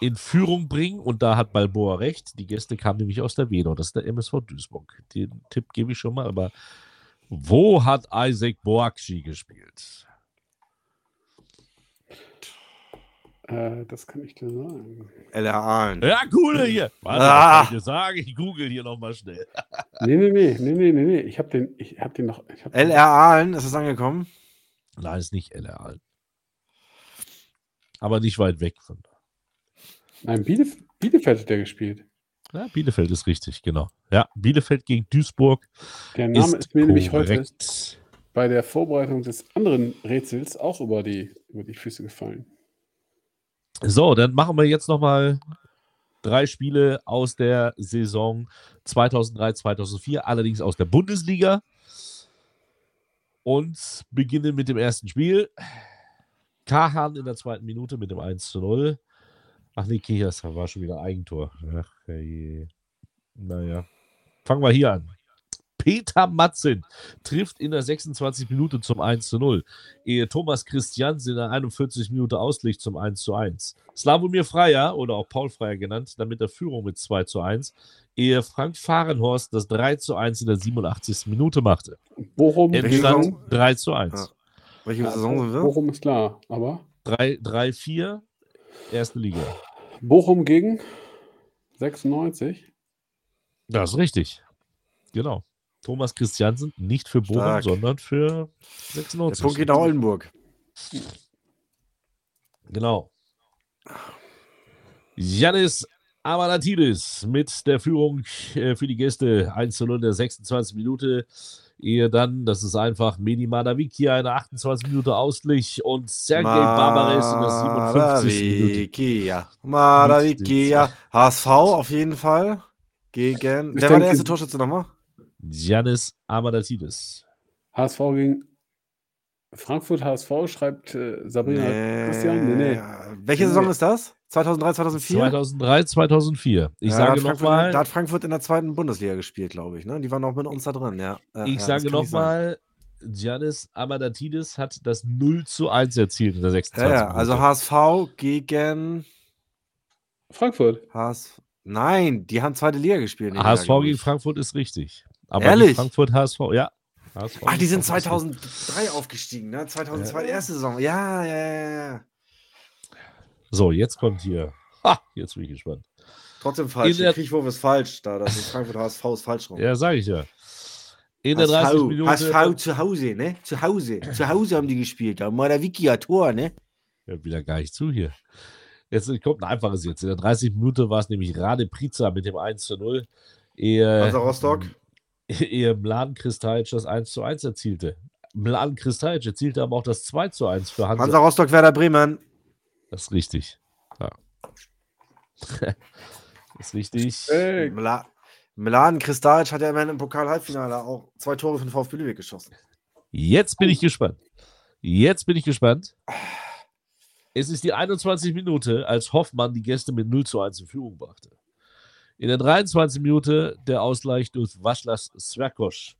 in Führung bringen. Und da hat Balboa recht. Die Gäste kamen nämlich aus der Wedau. Das ist der MSV Duisburg. Den Tipp gebe ich schon mal. Aber wo hat Isaac Boakshi gespielt? Äh, das kann ich dir sagen. LR Aalen. Ja, coole hier. Warte, Ah. was soll ich dir sagen? Ich google hier nochmal schnell. [laughs] Nee, nee, nee, nee, nee, nee, nee. Ich habe den, ich hab den noch. Ich hab den- LR Aalen, ist es angekommen? Nein, ist nicht LR. Aber nicht weit weg von da. Nein, Bielef Bielefeld hat der gespielt. Ja, Bielefeld ist richtig, genau. Ja, Bielefeld gegen Duisburg Der Name ist, ist mir nämlich heute bei der Vorbereitung des anderen Rätsels auch über die, über die Füße gefallen. So, dann machen wir jetzt nochmal drei Spiele aus der Saison 2003, 2004, allerdings aus der Bundesliga. Und beginnen mit dem ersten Spiel. Kahan in der zweiten Minute mit dem 1 zu 0. Ach nee, das war schon wieder Eigentor. Ach, je. Naja. Fangen wir hier an. Peter Matzen trifft in der 26 Minute zum 1 zu 0. Ehe Thomas Christiansen in der 41 Minute ausliegt zum 1 zu 1. Slavomir Freier oder auch Paul Freier genannt, damit der Führung mit 2 zu 1. Ehe Frank Fahrenhorst das 3 zu 1 in der 87. Minute machte. Bochum Endstand 3 zu 1. Ja. Welche Saison sind wir? Bochum ist klar, aber 3-4, erste Liga. Bochum gegen 96. Das ist richtig. Genau. Thomas Christiansen nicht für Bochum, Stark. sondern für 96. Der Punkt geht nach Oldenburg. Genau. Janis Amanatidis mit der Führung äh, für die Gäste 1 zu 0 in der 26 Minute. Ehe dann, das ist einfach, Meni Madavikia in der 28 Minute ausglich und Sergei Barbares in der 57 Minute. Madavikia. HSV auf jeden Fall. Gegen. Wer war der erste Torschütze nochmal? Janis Amanatidis. HSV gegen Frankfurt HSV schreibt äh, Sabrina nee. Christian. Nee, nee. Welche Saison ist das? 2003, 2004? 2003, 2004. Ich ja, sage nochmal. Da hat Frankfurt in der zweiten Bundesliga gespielt, glaube ich. Ne? Die waren auch mit uns da drin, ja. ich ja, sage nochmal, Giannis Amadatidis hat das 0 zu 1 erzielt in der 26. Ja, ja. also HSV gegen Frankfurt. HS Nein, die haben zweite Liga gespielt. HSV gegen Frankfurt ist richtig. Aber Ehrlich? Frankfurt HSV, ja. HSV Ach, die sind 2003 aufgestiegen, ne? 2002 ja. erste Saison. Ja, ja, ja. So, jetzt kommt hier. Ha, jetzt bin ich gespannt. Trotzdem falsch. der Kriechwurf ist falsch. Da, das ist Frankfurt HSV ist falsch rum. Ja, sage ich ja. In der 30 Minuten. HSV zu Hause, ne? Zu Hause. Zu Hause haben die gespielt. Da war der Wiki Tor, ne? Hört wieder gar nicht zu hier. Jetzt kommt ein einfaches jetzt. In der 30 Minute war es nämlich Rade Priza mit dem 1 zu 0. Ehe, also Rostock. [laughs] Ehe Mladen Kristalc das 1 zu 1 erzielte. Mladen Kristalc erzielte aber auch das 2 zu 1 für Hansa. Hansa Rostock, Werder Bremen. Das ist richtig. Ja. [laughs] das ist richtig. Hey. Mla Milan Kristalic hat ja immerhin im Pokal-Halbfinale auch zwei Tore für den VfB Lübeck geschossen. Jetzt bin ich gespannt. Jetzt bin ich gespannt. Es ist die 21 Minute, als Hoffmann die Gäste mit 0 zu 1 in Führung brachte. In der 23 Minute der Ausgleich durch Waschlas Sverkosch.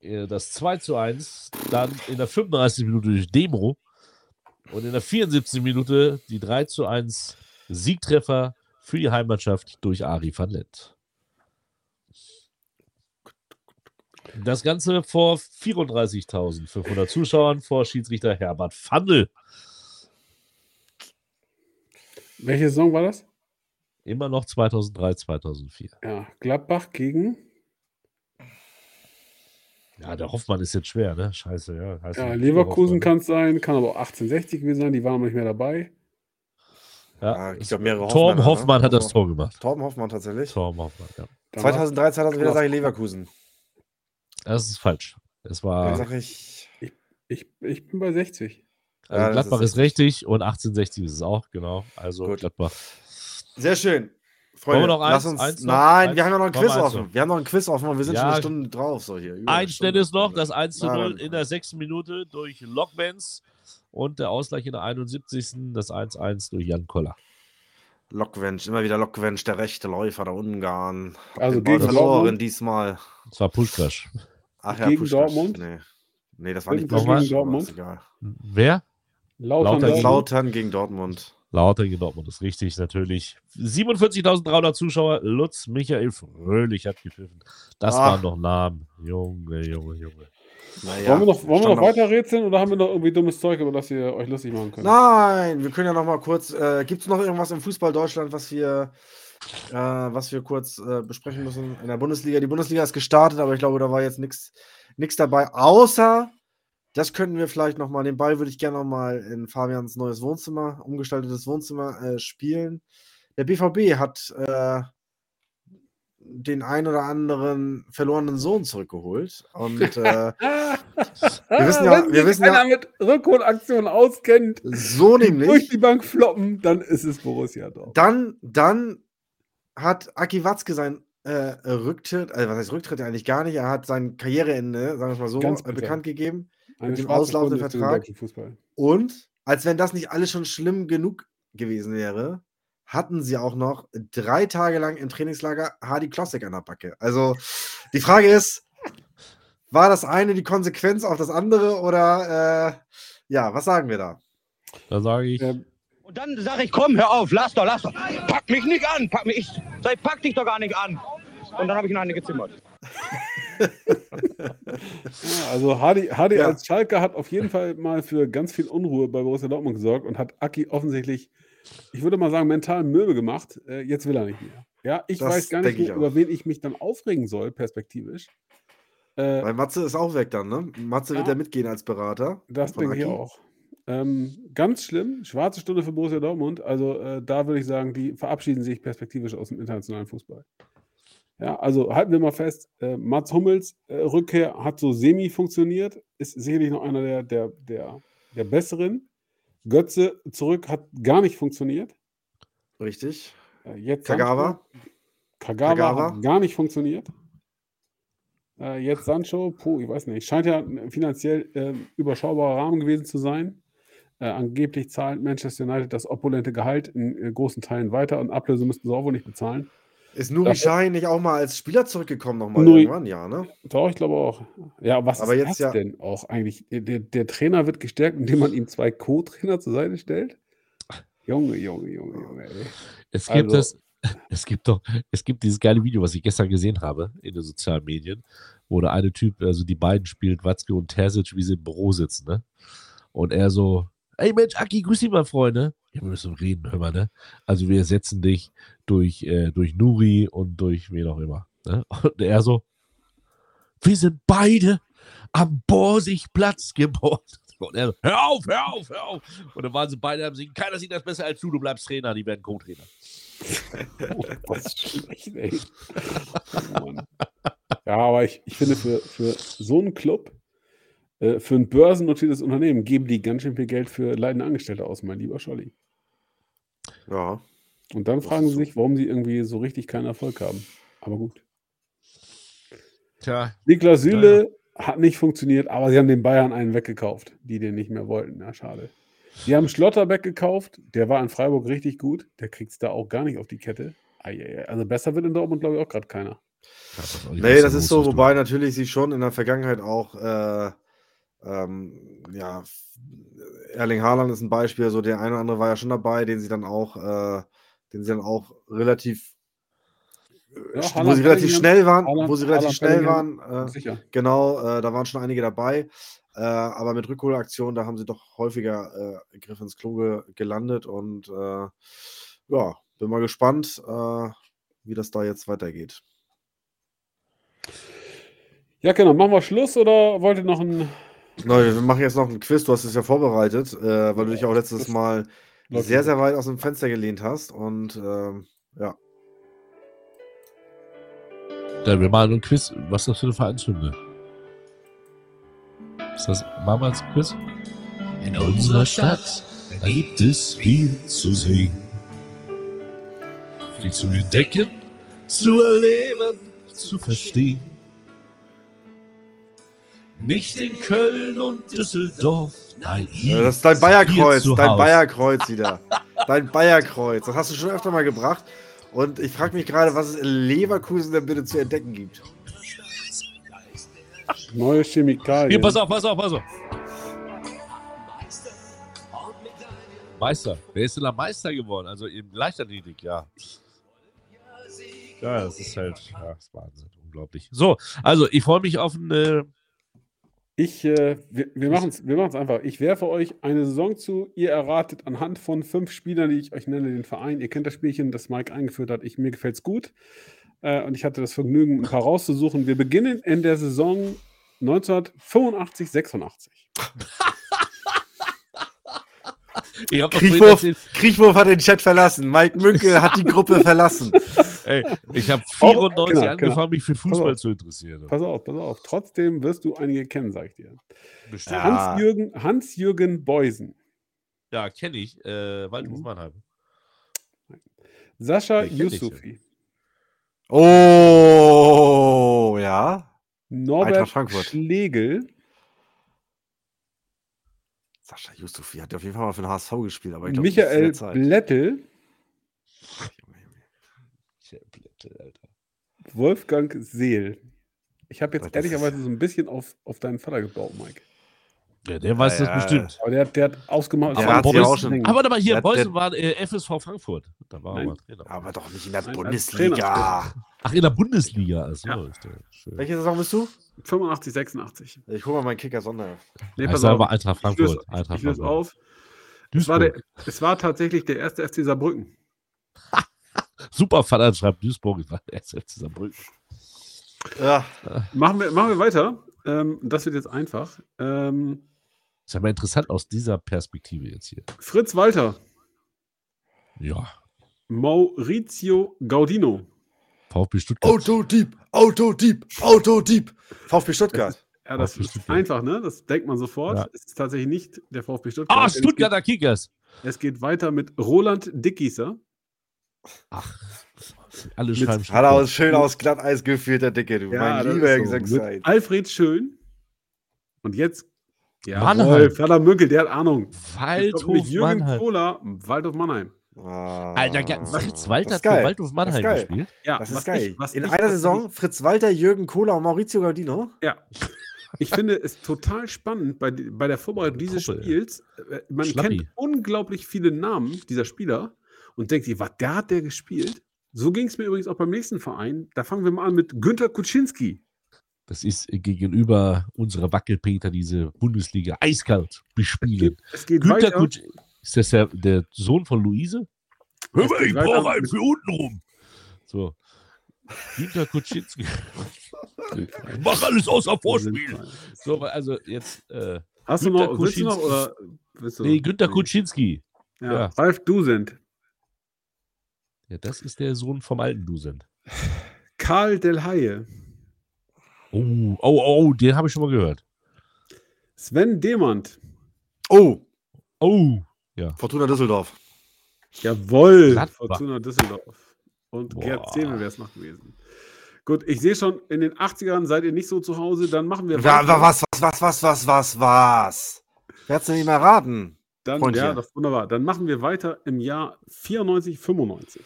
Äh, das 2 zu 1, dann in der 35 Minute durch Demo und in der 74. Minute die 3 zu 1 Siegtreffer für die Heimatschaft durch Ari van Lent. Das Ganze vor 34.500 Zuschauern vor Schiedsrichter Herbert Fandl. Welche Saison war das? Immer noch 2003, 2004. Ja, Gladbach gegen ja, der Hoffmann ist jetzt schwer, ne? Scheiße, ja. Heißt ja, Leverkusen kann es sein, kann aber auch 1860 gewesen sein, die waren aber nicht mehr dabei. Ja, ich glaube, mehrere Torben Hoffmann, Hoffmann ne? hat das Tor gemacht. Torben Hoffmann tatsächlich. Torben Hoffmann, ja. 2003, 2004 sage ich Leverkusen. Das ist falsch. Es war. Dann sag ich, ich, ich, ich bin bei 60. Also ja, Gladbach ist, ist richtig und 1860 ist es auch, genau. Also Gut. Gladbach. Sehr schön. Freunde, Wollen wir noch eins, uns, eins noch? Nein, eins, wir haben ja noch ein Quiz offen. Wir haben noch ein Quiz offen und wir sind ja, schon eine Stunde drauf. So hier, ein schnelles noch, das 1 zu 0 in der sechsten Minute durch Lockbenz und der Ausgleich in der 71. das 1-1 durch Jan Koller. Lockwensch, immer wieder Lockwensch, der rechte Läufer der Ungarn. Hab also gegen verloren Dortmund? diesmal. Das war Puschkasch. Ach ja, gegen Puschkasch. Dortmund? Nee. nee, das war nicht Puschkasch. Gegen Dortmund? Wer? Lautern, Lautern, Lautern gegen Dortmund. Lauter in Dortmund ist richtig, natürlich. 47.300 Zuschauer. Lutz Michael Fröhlich hat gepfiffen. Das Ach. waren doch Namen. Junge, Junge, Junge. Naja, wollen wir noch, wollen wir noch weiter rätseln oder haben wir noch irgendwie dummes Zeug, über das ihr euch lustig machen könnt? Nein, wir können ja noch mal kurz. Äh, Gibt es noch irgendwas im Fußball Deutschland, was wir, äh, was wir kurz äh, besprechen müssen in der Bundesliga? Die Bundesliga ist gestartet, aber ich glaube, da war jetzt nichts dabei, außer das könnten wir vielleicht nochmal, den Ball würde ich gerne nochmal in Fabians neues Wohnzimmer, umgestaltetes Wohnzimmer äh, spielen. Der BVB hat äh, den ein oder anderen verlorenen Sohn zurückgeholt. Und äh, [laughs] wir wissen ja, Wenn wir wissen ja, mit Rückholaktionen auskennt, so nämlich durch die Bank floppen, dann ist es Borussia Dortmund. Dann, dann hat Aki Watzke sein äh, Rücktritt, also was heißt Rücktritt eigentlich gar nicht, er hat sein Karriereende, sagen wir es mal so, bekannt gegeben. Eine mit dem auslaufenden Vertrag. Und als wenn das nicht alles schon schlimm genug gewesen wäre, hatten sie auch noch drei Tage lang im Trainingslager Hardy Classic an der Backe. Also die Frage ist, war das eine die Konsequenz auf das andere oder äh, ja, was sagen wir da? Da sage ich. Ähm, Und dann sage ich, komm, hör auf, lass doch, lass doch. Pack mich nicht an, pack mich. Ich pack dich doch gar nicht an. Und dann habe ich ihn eine gezimmert. [laughs] [laughs] Ja, also Hardy, Hardy Ja. als Schalke hat auf jeden Fall mal für ganz viel Unruhe bei Borussia Dortmund gesorgt und hat Aki offensichtlich, ich würde mal sagen, mental Möbel gemacht. Äh, jetzt will er nicht mehr. Ja, ich Das weiß gar nicht, ich mehr, über wen ich mich dann aufregen soll, perspektivisch. Äh, Weil Matze ist auch weg dann, ne? Matze wird Ja. ja mitgehen als Berater. das denke ich Aki. auch. Ähm, ganz schlimm, schwarze Stunde für Borussia Dortmund. Also äh, da würde ich sagen, die verabschieden sich perspektivisch aus dem internationalen Fußball. Ja, also halten wir mal fest, äh, Mats Hummels äh, Rückkehr hat so semi funktioniert, ist sicherlich noch einer der, der, der, der besseren. Götze zurück hat gar nicht funktioniert. Richtig. Äh, jetzt Kagawa. Sancho. Kagawa, Kagawa. hat gar nicht funktioniert. Äh, jetzt Sancho, puh, ich weiß nicht, scheint ja ein finanziell äh, überschaubarer Rahmen gewesen zu sein. Äh, angeblich zahlt Manchester United das opulente Gehalt in äh, großen Teilen weiter und Ablöse müssten sie auch wohl nicht bezahlen. Ist Nuri Sahin nicht auch mal als Spieler zurückgekommen nochmal Nuri- irgendwann, ja, ne? Doch, ich glaube auch. Ja, was Aber ist jetzt das ja- denn auch eigentlich? Der, der, Trainer wird gestärkt, indem man ihm zwei Co-Trainer zur Seite stellt? Junge, Junge, Junge, Junge, ey. Es gibt Also- das, [laughs] es gibt doch, es gibt dieses geile Video, was ich gestern gesehen habe in den sozialen Medien, wo der eine Typ, also die beiden spielt, Watzke und Terzic, wie sie im Büro sitzen, ne? Und er so, ey Mensch, Aki, grüß dich mal, Freunde. Ja, wir müssen reden, hör mal, ne? Also wir ersetzen dich durch, äh, durch Nuri und durch wen auch immer. Ne? [laughs] Und er so, wir sind beide am Borsigplatz geboren. Und er so, hör auf, hör auf, hör auf. Und dann waren sie beide am Singen, keiner sieht das besser als du, du bleibst Trainer, die werden Co-Trainer. Oh, [laughs] das ist schlecht, ey. Ja, aber ich, ich finde, für, für so einen Club, äh, für ein börsennotiertes Unternehmen, geben die ganz schön viel Geld für leitende Angestellte aus, mein lieber Scholli. Ja. Und dann Das fragen sie so. sich, warum sie irgendwie so richtig keinen Erfolg haben. Aber gut. Tja, Niklas Süle hat nicht funktioniert, aber sie haben den Bayern einen weggekauft, die den nicht mehr wollten. Ja, schade. Sie haben Schlotterbeck gekauft, der war in Freiburg richtig gut. Der kriegt es da auch gar nicht auf die Kette. Eieiei. Also besser wird in Dortmund, glaube ich, auch gerade keiner. Nee, das ist so, wobei natürlich sie schon in der Vergangenheit auch, äh, ähm, ja, Erling Haaland ist ein Beispiel, so der eine oder andere war ja schon dabei, den sie dann auch, äh, den sie dann auch relativ, Ja, äh, wo Haaland, sie relativ schnell waren, Haaland, wo sie relativ Haaland, schnell waren, äh, Sicher. genau, äh, da waren schon einige dabei, äh, aber mit Rückholaktionen, da haben sie doch häufiger äh, Griff ins Klo ge gelandet und äh, ja, bin mal gespannt, wie das da jetzt weitergeht. Ja, genau. Machen wir Schluss oder wollt ihr noch ein. Nein, wir machen jetzt noch ein Quiz. Du hast es ja vorbereitet, äh, weil du dich auch letztes Mal sehr, sehr weit aus dem Fenster gelehnt hast. Und ähm, ja, Ja, wir machen ein Quiz. Was ist das für eine Vereinshymne? Ist das machen wir als Quiz? In unserer Stadt da gibt es viel zu sehen. Viel zu entdecken, zu erleben, zu verstehen. Nicht in Köln und Düsseldorf, nein, Äh, das ist dein Bayerkreuz, dein. Bayerkreuz wieder. Dein Bayerkreuz. Das hast du schon öfter mal gebracht. Und ich frage mich gerade, was es in Leverkusen denn bitte zu entdecken gibt. Neue Chemikalien. Hier, pass auf, pass auf, pass auf. Meister. Wer ist denn da Meister geworden? Also im Leichtathletik, ja. Ja, das ist halt, ja, das ist Wahnsinn, unglaublich. So, also ich freue mich auf ein, äh, Ich, äh, wir, wir machen es wir machen's einfach. Ich werfe euch eine Saison zu. Ihr erratet anhand von fünf Spielern, die ich euch nenne, den Verein. Ihr kennt das Spielchen, das Mike eingeführt hat. Ich, mir gefällt es gut. Äh, und ich hatte das Vergnügen, ein paar rauszusuchen. Wir beginnen in der Saison 1985, 86. [laughs] ich hab doch vorhin Kriechwurf, hat den Chat verlassen. Mike Münkel hat die Gruppe [laughs] verlassen. ey, ich habe Oh, 94 genau, angefangen, genau. mich für Fußball zu interessieren. Pass auf, pass auf. Trotzdem wirst du einige kennen, sag ich dir. Bestimmt. Hans-Jürgen Hans Beusen. Ja, kenne ich. Äh, Waldhof Mhm. Mannheim. Sascha Yusufi. Oh, ja. Norbert Eintracht Frankfurt. Schlegel. Sascha Yusufi hat auf jeden Fall mal für den HSV gespielt, aber ich glaube, Michael Blättel. Tja, Blätter, Alter. Wolfgang Seel. Ich habe jetzt ehrlicherweise so ein bisschen auf, auf deinen Vater gebaut, Mike. Ja, der weiß Ja, das ja. bestimmt. Aber der, hat- der hat ausgemacht. Der schon- Ding. Aber warte mal, hier, der- war äh, FSV Frankfurt. Da war Nein. Aber doch nicht in der Nein, Bundesliga. Ach, in der Bundesliga. Also, Ja. ist der schön. Welche Saison bist du? 85, 86. Ich hole mal meinen Kicker Sonder. Nee, Ich pass auf. mal Eintracht Ich löse, Frankfurt. Eintracht ich löse Frankfurt. auf. Es war, der, es war tatsächlich der erste FC Saarbrücken. [laughs] Super Vater schreibt Duisburg. Ich war der erste FC Saarbrücken. Ja, Machen wir, machen wir weiter. Ähm, das wird jetzt einfach. Ähm, Ist ja mal interessant aus dieser Perspektive jetzt hier. Fritz Walter, Ja. Maurizio Gaudino. VfB Stuttgart. Autodieb, Autodieb, Autodieb. VfB Stuttgart. [laughs] Ja, das VfB ist Stuttgart. einfach, ne? Das denkt man sofort. Ja. Es ist tatsächlich nicht der VfB Stuttgart. Ah, Es geht- Stuttgarter Kickers. Es geht weiter mit Roland Dickgießer. Ach, alle schreiben Hat er aus, schön aus Glatteis geführt, der Dicke, du. Ja, mein lieber so. Alfred Schön. Und jetzt. Ja, Mannheim. Vater Münkel, der hat Ahnung. Waldhof Jürgen Mannheim. Kohler, Waldhof Mannheim. Ah, Alter, Fritz Walter hat ist geil. für Waldhof Mannheim Das ist geil. gespielt. Ja, Das ist was geil. Ich, was In ich, einer Saison Fritz Walter, Jürgen Kohler und Maurizio Gaudino. Ich, ja. Ich finde es total spannend bei, bei der Vorbereitung dieses Kuppel. Spiels. äh, Man Schlappi. kennt unglaublich viele Namen dieser Spieler und denkt sich, was, der hat der gespielt? So ging es mir übrigens auch beim nächsten Verein. Da fangen wir mal an mit Günter Kuczynski. Das ist gegenüber unserer Wackelpeter diese Bundesliga eiskalt bespielen. Es geht Günter. Kutsch, ist das der, der Sohn von Luise? Hör mal, ich brauche einen für unten rum. So. Günter Kuczynski. Mach alles außer Vorspiel. So, also jetzt, äh, Hast du Günter noch, willst du noch oder willst du? nee, Günter Nee. Kuczynski. Ja. ja. Ralf Dusend. Ja, das ist der Sohn vom alten Dusend. Karl Del Haie. Oh, oh, oh, den habe ich schon mal gehört. Sven Demand. Oh, Oh, Fortuna Düsseldorf. Jawohl. Gladbach. Fortuna Düsseldorf. Und Boah. Gerd Zehme wäre es noch gewesen. Gut, ich sehe schon, in den 80ern seid ihr nicht so zu Hause, dann machen wir wa- Was, was, was, was, was, was, was? Wer hat's denn nicht mehr raten? Dann, Freundchen. ja, das, wunderbar. Dann machen wir weiter im Jahr 94, 95.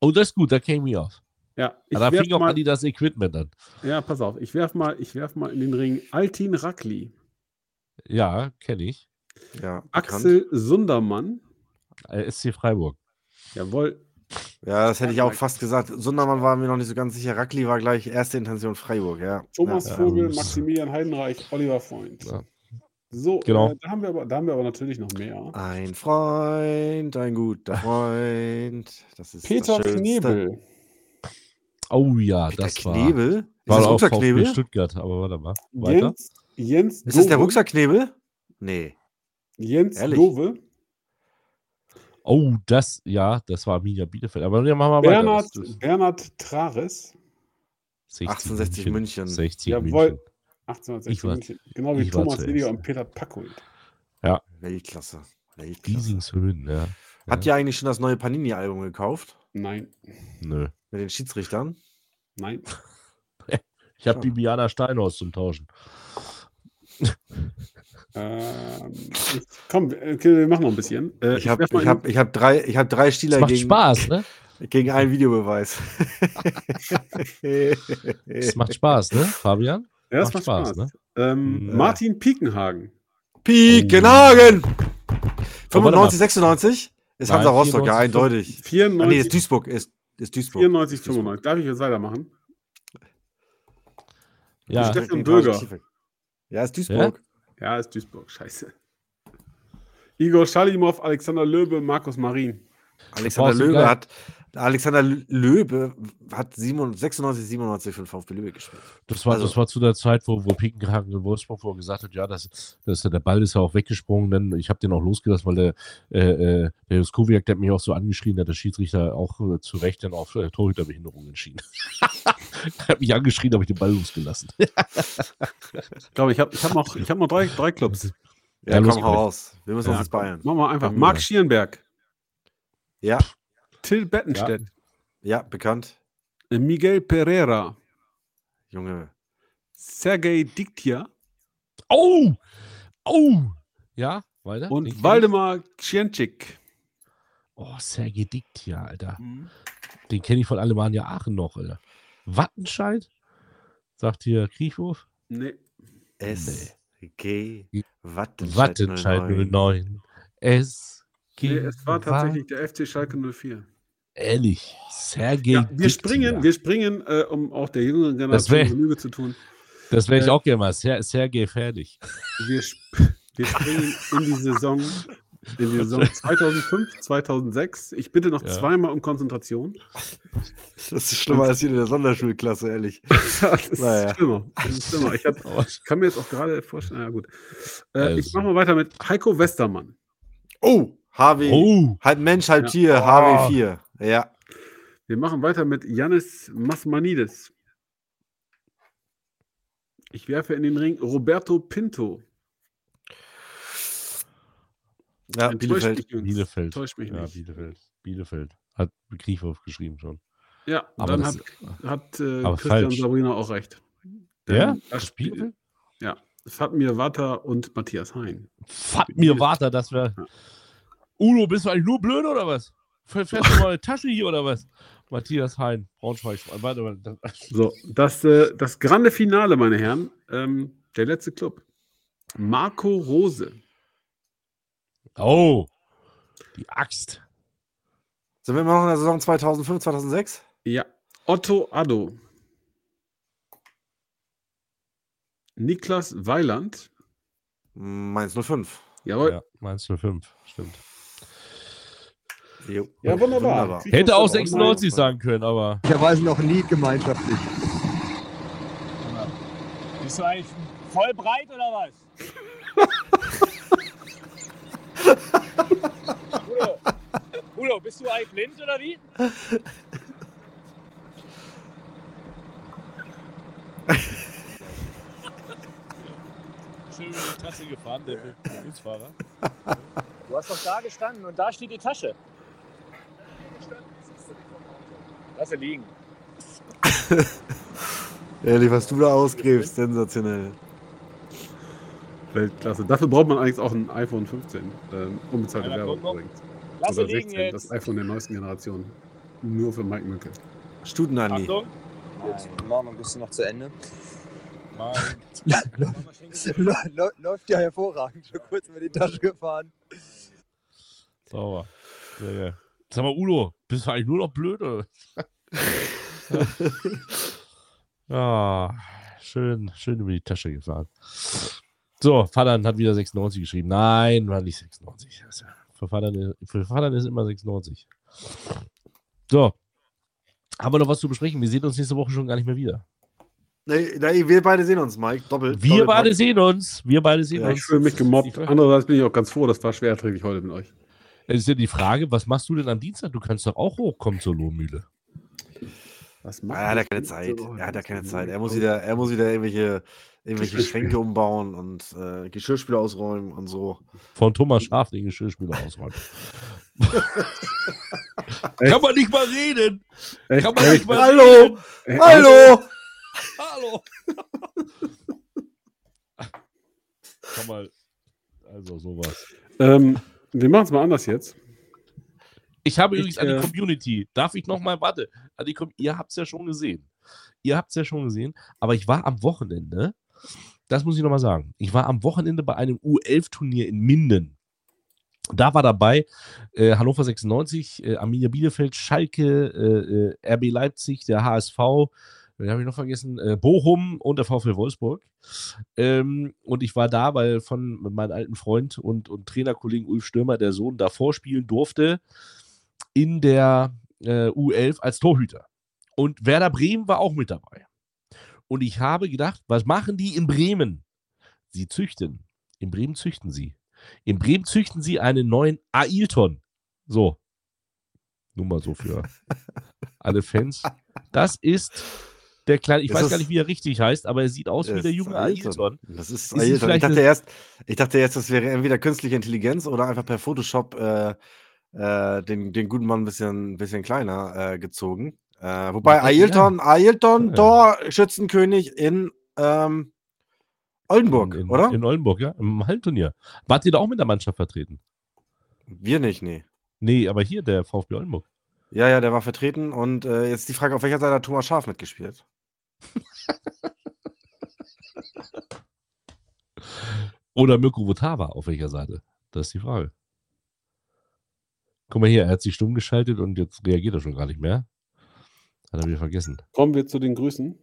oh, das ist gut, da käme ich auf. Ja, ich da fing auch mal, Adi das Equipment an. ja, pass auf, ich werf mal, ich werf mal in den Ring Altin Rackli, Ja, kenne ich. Ja, bekannt. Axel Sundermann, Äh, SC Freiburg. jawohl, Ja, das hätte ich auch fast gesagt. Sundermann war mir noch nicht so ganz sicher. Rackli war gleich erste Intention Freiburg, ja. Thomas ja. Vogel, ja. Maximilian Heidenreich, Oliver Freund. Ja. So, Genau. äh, da, haben wir aber, da haben wir aber natürlich noch mehr. Ein Freund, ein guter Freund. Das ist Peter das Schönste. Knebel, Oh ja, Peter das war. Knebel? Ist War das auch VfB Rucksackknebel? Stuttgart, aber warte mal. Weiter. Jens, Jens Ist das der Dove, Rucksackknebel? Nee. Jens Ehrlich? Dove, Oh, das, ja, das war Arminia Bielefeld. Aber ja, machen wir weiter. Bernhard, Das ist Bernhard Trares, 60 1860 München. 60 Jawohl. München. 1860 Ich war- München. Genau wie Thomas. Ediger und Peter Packold. Weltklasse. Weltklasse. Giesingshöhen, ja. Hat ja eigentlich schon das neue Panini-Album gekauft? Nein, Nö. Mit den Schiedsrichtern? nein. [laughs] Ich habe. Bibiana Steinhaus zum Tauschen. Ähm, ich, komm, wir- okay, wir machen noch ein bisschen. Äh, Ich habe ich hab, ich hab drei, ich hab drei Das Stieler macht gegen, Spaß, ne? gegen einen Videobeweis. [laughs] Das macht Spaß, ne, Fabian? ja, das macht macht Spaß, Spaß. Ähm, Ja. Martin Piekenhagen. Piekenhagen! Oh, warte mal. 95, 96? Ist Nein, Hansa Rostock, ja, 94, eindeutig. Ah, 94, nee, ist Duisburg. Ist, ist Duisburg. 94 Ist Duisburg. 95. Darf ich jetzt weitermachen? Ja, eine Bürger. Ja, ist Duisburg. Ja, ist Duisburg. Scheiße. Igor Schalimov, Alexander Löbe, Markus Marin. Alexander Löbe hat Alexander Löbe hat 97, 96, 97 für den VfB Lübeck gespielt. das war, Also- das war zu der Zeit, wo, wo Piekenhagen in Wolfsburg wo er gesagt hat, ja, das, das, der Ball ist ja auch weggesprungen, denn ich habe den auch losgelassen, weil der, äh, äh, der Juskowiak, der hat mich auch so angeschrien, der hat der Schiedsrichter auch äh, zu Recht dann auf äh, Torhüterbehinderung entschieden. [laughs] er hat mich angeschrien, habe ich den Ball losgelassen. Ich glaube, ich habe ich hab noch, ich hab noch drei, drei Clubs. Ja, Ja, komm, hau raus. Wir müssen uns Ja, jetzt beeilen. Machen wir einfach. Marc Schierenberg, Ja, Till Bettenstedt, ja, bekannt. äh, Miguel Pereira, Junge. Sergej Diktia Oh! Oh! Ja, weiter. Und ich. Waldemar Ksienczyk. Oh, Sergej Diktia, Alter. Den kenne ich von Alemannia Aachen noch, Alter. Wattenscheid? Sagt hier Kriechhof? Nee. S, G, Wattenscheid 09. S, G. Nee, es war tatsächlich der FC Schalke 04. Ehrlich, Sergej. Ja, wir springen, wir springen, äh, um auch der jüngeren Generation Genüge zu tun. Das wäre ich äh, auch gerne mal. Ser Sergej fertig. Wir, sp wir springen in die Saison, in die Saison 2005, 2006. Ich bitte noch Ja. zweimal um Konzentration. Das ist schlimmer als jede der Sonderschulklasse, ehrlich. [laughs] das ist Naja. schlimmer. Das ist schlimmer. Ich, hab, ich kann mir jetzt auch gerade vorstellen, na gut. Äh, Ich Also. mache mal weiter mit Heiko Westermann. Oh, HW. Oh, Halb Mensch, halb Ja. Tier, HW4. Ja. Wir machen weiter mit Yannis Masmanidis. Ich werfe in den Ring Roberto Pinto. Ja, Enttäuscht Bielefeld. mich. Bielefeld. Täuscht mich Ja, nicht. Bielefeld. Bielefeld. Hat Kriechhof geschrieben schon. Ja, Aber dann das- hat, hat äh, aber Christian falsch. Sabrina auch recht. Ja? Das Bielefeld? Spiel, ja, Fatmir Wata und Matthias Hein. Fahrt mir weiter, dass wir. Ja. Uno, bist du eigentlich nur blöd oder was? Fähr- Fährst du mal eine Tasche hier oder was? Matthias Hein, Braunschweig. Warte, warte. [laughs] So, das, äh, das grande Finale, meine Herren. Ähm, der letzte Club. Marco Rose. Oh, die Axt. Sind wir immer noch in der Saison 2005, 2006? Ja. Otto Addo. Niklas Weiland. Mainz 05. Jawohl. Ja, meinst du 5, stimmt. Jo. Ja, wunderbar. Hätte auch Kriegst du 96 sagen können, aber Möglicherweise noch nie gemeinschaftlich. Bist du eigentlich voll breit oder was? [laughs] Udo, Udo, bist du eigentlich blind oder wie? schön über die Tasse gefahren, der Busfahrer. Du hast doch da gestanden und da steht die Tasche. Lass sie liegen. [laughs] Ehrlich, was du da ausgräbst, sensationell. Weltklasse. Dafür braucht man eigentlich auch ein iPhone 15. Ähm, unbezahlte Ja, Werbung übrigens. Lass Oder liegen 16, das jetzt. iPhone der neuesten Generation. Nur für Mike Mücke. Stutenandi. Achtung. Jetzt machen wir ein bisschen noch zu Ende. [laughs] Läuft ja hervorragend. Schon kurz über die Tasche gefahren. Sauber. Sehr geil. Sag mal, Udo, bist du eigentlich nur noch blöd? Oder? ja, [laughs] schön, schön über die Tasche gefahren. So, Vater hat wieder 96 geschrieben. Nein, war nicht 96. Das ist ja- Für Vater, für Vater ist immer 96. So. Haben wir noch was zu besprechen? Wir sehen uns nächste Woche schon gar nicht mehr wieder. Nee, nee, wir beide sehen uns, Mike. Doppelt. Wir doppelt, beide Mike. sehen uns. Wir beide sehen Ja, uns. Ich fühle mich gemobbt. Andererseits bin ich auch ganz froh, das war schwer erträglich heute mit euch. Es ist ja die Frage, was machst du denn am Dienstag? Du kannst doch auch hochkommen zur Lohmühle. Was Ah, macht er hat ja keine Zeit. Er hat ja keine Zeit. Er muss wieder, er muss wieder irgendwelche, irgendwelche. Schränke umbauen und äh, Geschirrspüler ausräumen und so. Von Thomas Schaf den Geschirrspüler ausräumen. [laughs] Kann man nicht mal reden. Echt? Kann man Echt? nicht mal Hallo! reden. Hallo! Hallo. [laughs] Komm mal. Also sowas. Ähm, wir machen es mal anders jetzt. Ich habe Ich, übrigens an die äh, Community, darf ich noch mal, warte, an die Com ihr habt es ja schon gesehen. Ihr habt es ja schon gesehen, aber ich war am Wochenende, das muss ich noch mal sagen, ich war am Wochenende bei einem U11-Turnier in Minden. Da war dabei äh, Hannover 96, äh, Arminia Bielefeld, Schalke, äh, äh, RB Leipzig, der HSV, wen habe ich noch vergessen, äh, Bochum und der VfL Wolfsburg. Ähm, und ich war da, weil von meinem alten Freund und, und Trainerkollegen Ulf Stürmer, der Sohn, da vorspielen durfte in der äh, U11 als Torhüter. Und Werder Bremen war auch mit dabei. Und ich habe gedacht, was machen die in Bremen? Sie züchten. In Bremen züchten sie. In Bremen züchten sie einen neuen Ailton. So. Nur mal so für [laughs] alle Fans. Das ist der kleine, ich Ist weiß das- gar nicht, wie er richtig heißt, aber er sieht aus wie Das der ist junge Ailton. Ailton. Das ist, es Ailton. Ich dachte, erst, ich dachte erst, das wäre entweder künstliche Intelligenz oder einfach per Photoshop äh, äh, den, den guten Mann ein bisschen, bisschen kleiner äh, gezogen. Äh, wobei Ja. Ailton, Ailton, Ja. Torschützenkönig in ähm, Oldenburg, in, in, oder? In Oldenburg, ja. Im Hallenturnier. Wart ihr da auch mit der Mannschaft vertreten? Wir nicht, nee. Nee, aber hier der VfB Oldenburg. Ja, ja, der war vertreten und äh, jetzt die Frage, auf welcher Seite hat Thomas Schaf mitgespielt? Oder Mirko Votava auf welcher Seite? Das ist die Frage. Guck mal hier, er hat sich stumm geschaltet und jetzt reagiert er schon gar nicht mehr. Hat er wieder vergessen. Kommen wir zu den Grüßen.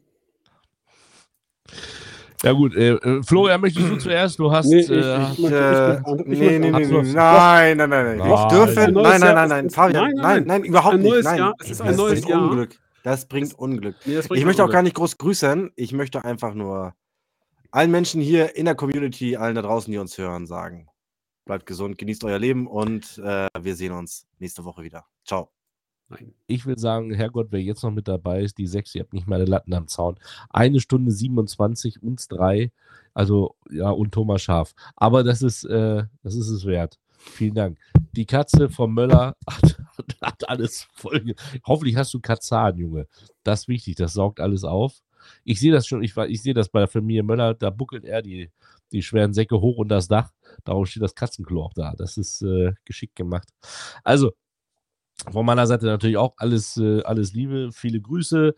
Ja gut, äh, äh Flo, ja, möchtest du zuerst? Du hast... Nee, ich, äh, ich, ich, äh, nee, nee, nee, nee, nein, nein, nein, nein. Ich dürfe... Nein, nein, nein, nein, Fabian, nein, nein, überhaupt nicht. Nein, es ist ein neues Jahr. Unglück. Das bringt Unglück. Nee, das bringt Ich möchte auch Unglück. gar nicht groß grüßen. Ich möchte einfach nur allen Menschen hier in der Community, allen da draußen, die uns hören, sagen: Bleibt gesund, genießt euer Leben und äh, wir sehen uns nächste Woche wieder. Ciao. Nein. ich will sagen, Herrgott, wer jetzt noch mit dabei ist, die sechs, ihr habt nicht meine Latten am Zaun. Eine Stunde 27, uns drei, also ja, und Thomas Schaf. Aber das ist, äh, das ist es wert. Vielen Dank. Die Katze vom Möller hat, [laughs] hat alles voll. Hoffentlich hast du Katzahn, Junge. Das ist wichtig, das saugt alles auf. Ich sehe das schon, ich, ich sehe das bei der Familie Möller, da buckelt er die, die schweren Säcke hoch unter das Dach. Darum steht das Katzenklo auch da. Das ist äh, geschickt gemacht. Also, von meiner Seite natürlich auch alles, äh, alles Liebe, viele Grüße.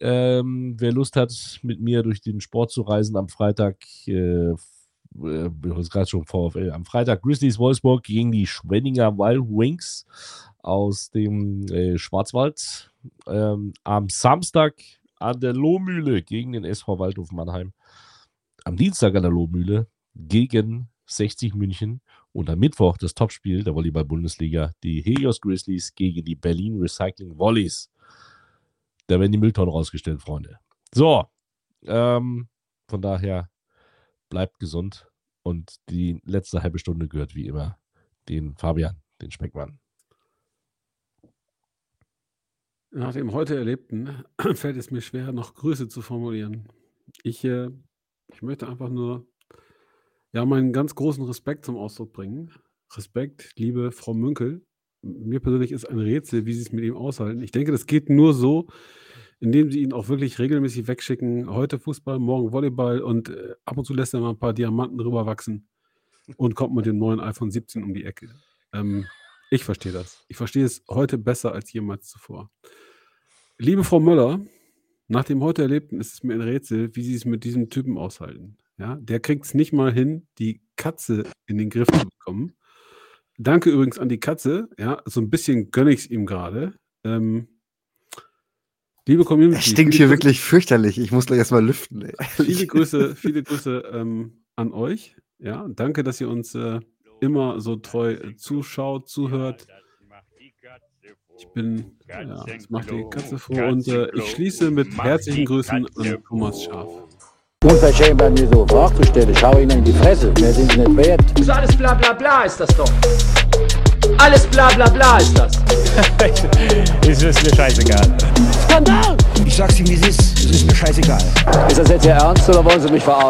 Ähm, wer Lust hat, mit mir durch den Sport zu reisen am Freitag, äh, äh, gerade schon VfL, am Freitag Grizzlies Wolfsburg gegen die Schwenninger Wild Wings aus dem äh, Schwarzwald. Ähm, am Samstag an der Lohmühle gegen den SV Waldhof Mannheim. Am Dienstag an der Lohmühle gegen 60 München. Und am Mittwoch das Topspiel der Volleyball-Bundesliga, die Helios Grizzlies gegen die Berlin Recycling Volleys. Da werden die Mülltonnen rausgestellt, Freunde. So, ähm, von daher bleibt gesund und die letzte halbe Stunde gehört wie immer den Fabian, den Speckmann. Nach dem heute Erlebten [clears throat] fällt es mir schwer, noch Grüße zu formulieren. Ich, äh, ich möchte einfach nur ja, meinen ganz großen Respekt zum Ausdruck bringen. Respekt, liebe Frau Münkel. Mir persönlich ist ein Rätsel, wie Sie es mit ihm aushalten. Ich denke, das geht nur so, indem Sie ihn auch wirklich regelmäßig wegschicken. Heute Fußball, morgen Volleyball und äh, ab und zu lässt er mal ein paar Diamanten drüber wachsen und kommt mit dem neuen iPhone 17 um die Ecke. Ähm, ich verstehe das. Ich verstehe es heute besser als jemals zuvor. Liebe Frau Möller, nach dem heute Erlebten ist es mir ein Rätsel, wie Sie es mit diesem Typen aushalten. Ja, der kriegt es nicht mal hin, die Katze in den Griff zu bekommen. Danke übrigens an die Katze. Ja, so ein bisschen gönne ich es ihm gerade. Ähm, liebe Community. Es stinkt hier Grü- wirklich fürchterlich. Ich muss gleich erstmal lüften. Ey. Viele Grüße, viele Grüße ähm, an euch. Ja, danke, dass ihr uns äh, immer so treu äh, zuschaut, zuhört. Ich bin, ja, das macht die Katze froh und äh, ich schließe mit herzlichen Grüßen an Thomas Schaf. Unverschämt bei mir so Fragen stellen. Ich hau Ihnen in die Fresse. Mehr sind Sie nicht wert. So alles bla bla bla ist das doch. Alles bla bla bla ist das. [laughs] ist, ist mir scheißegal. Skandal! Ich sag's Ihnen, wie es ist. Es ist mir scheißegal. Ist das jetzt Ihr Ernst oder wollen Sie mich verarschen?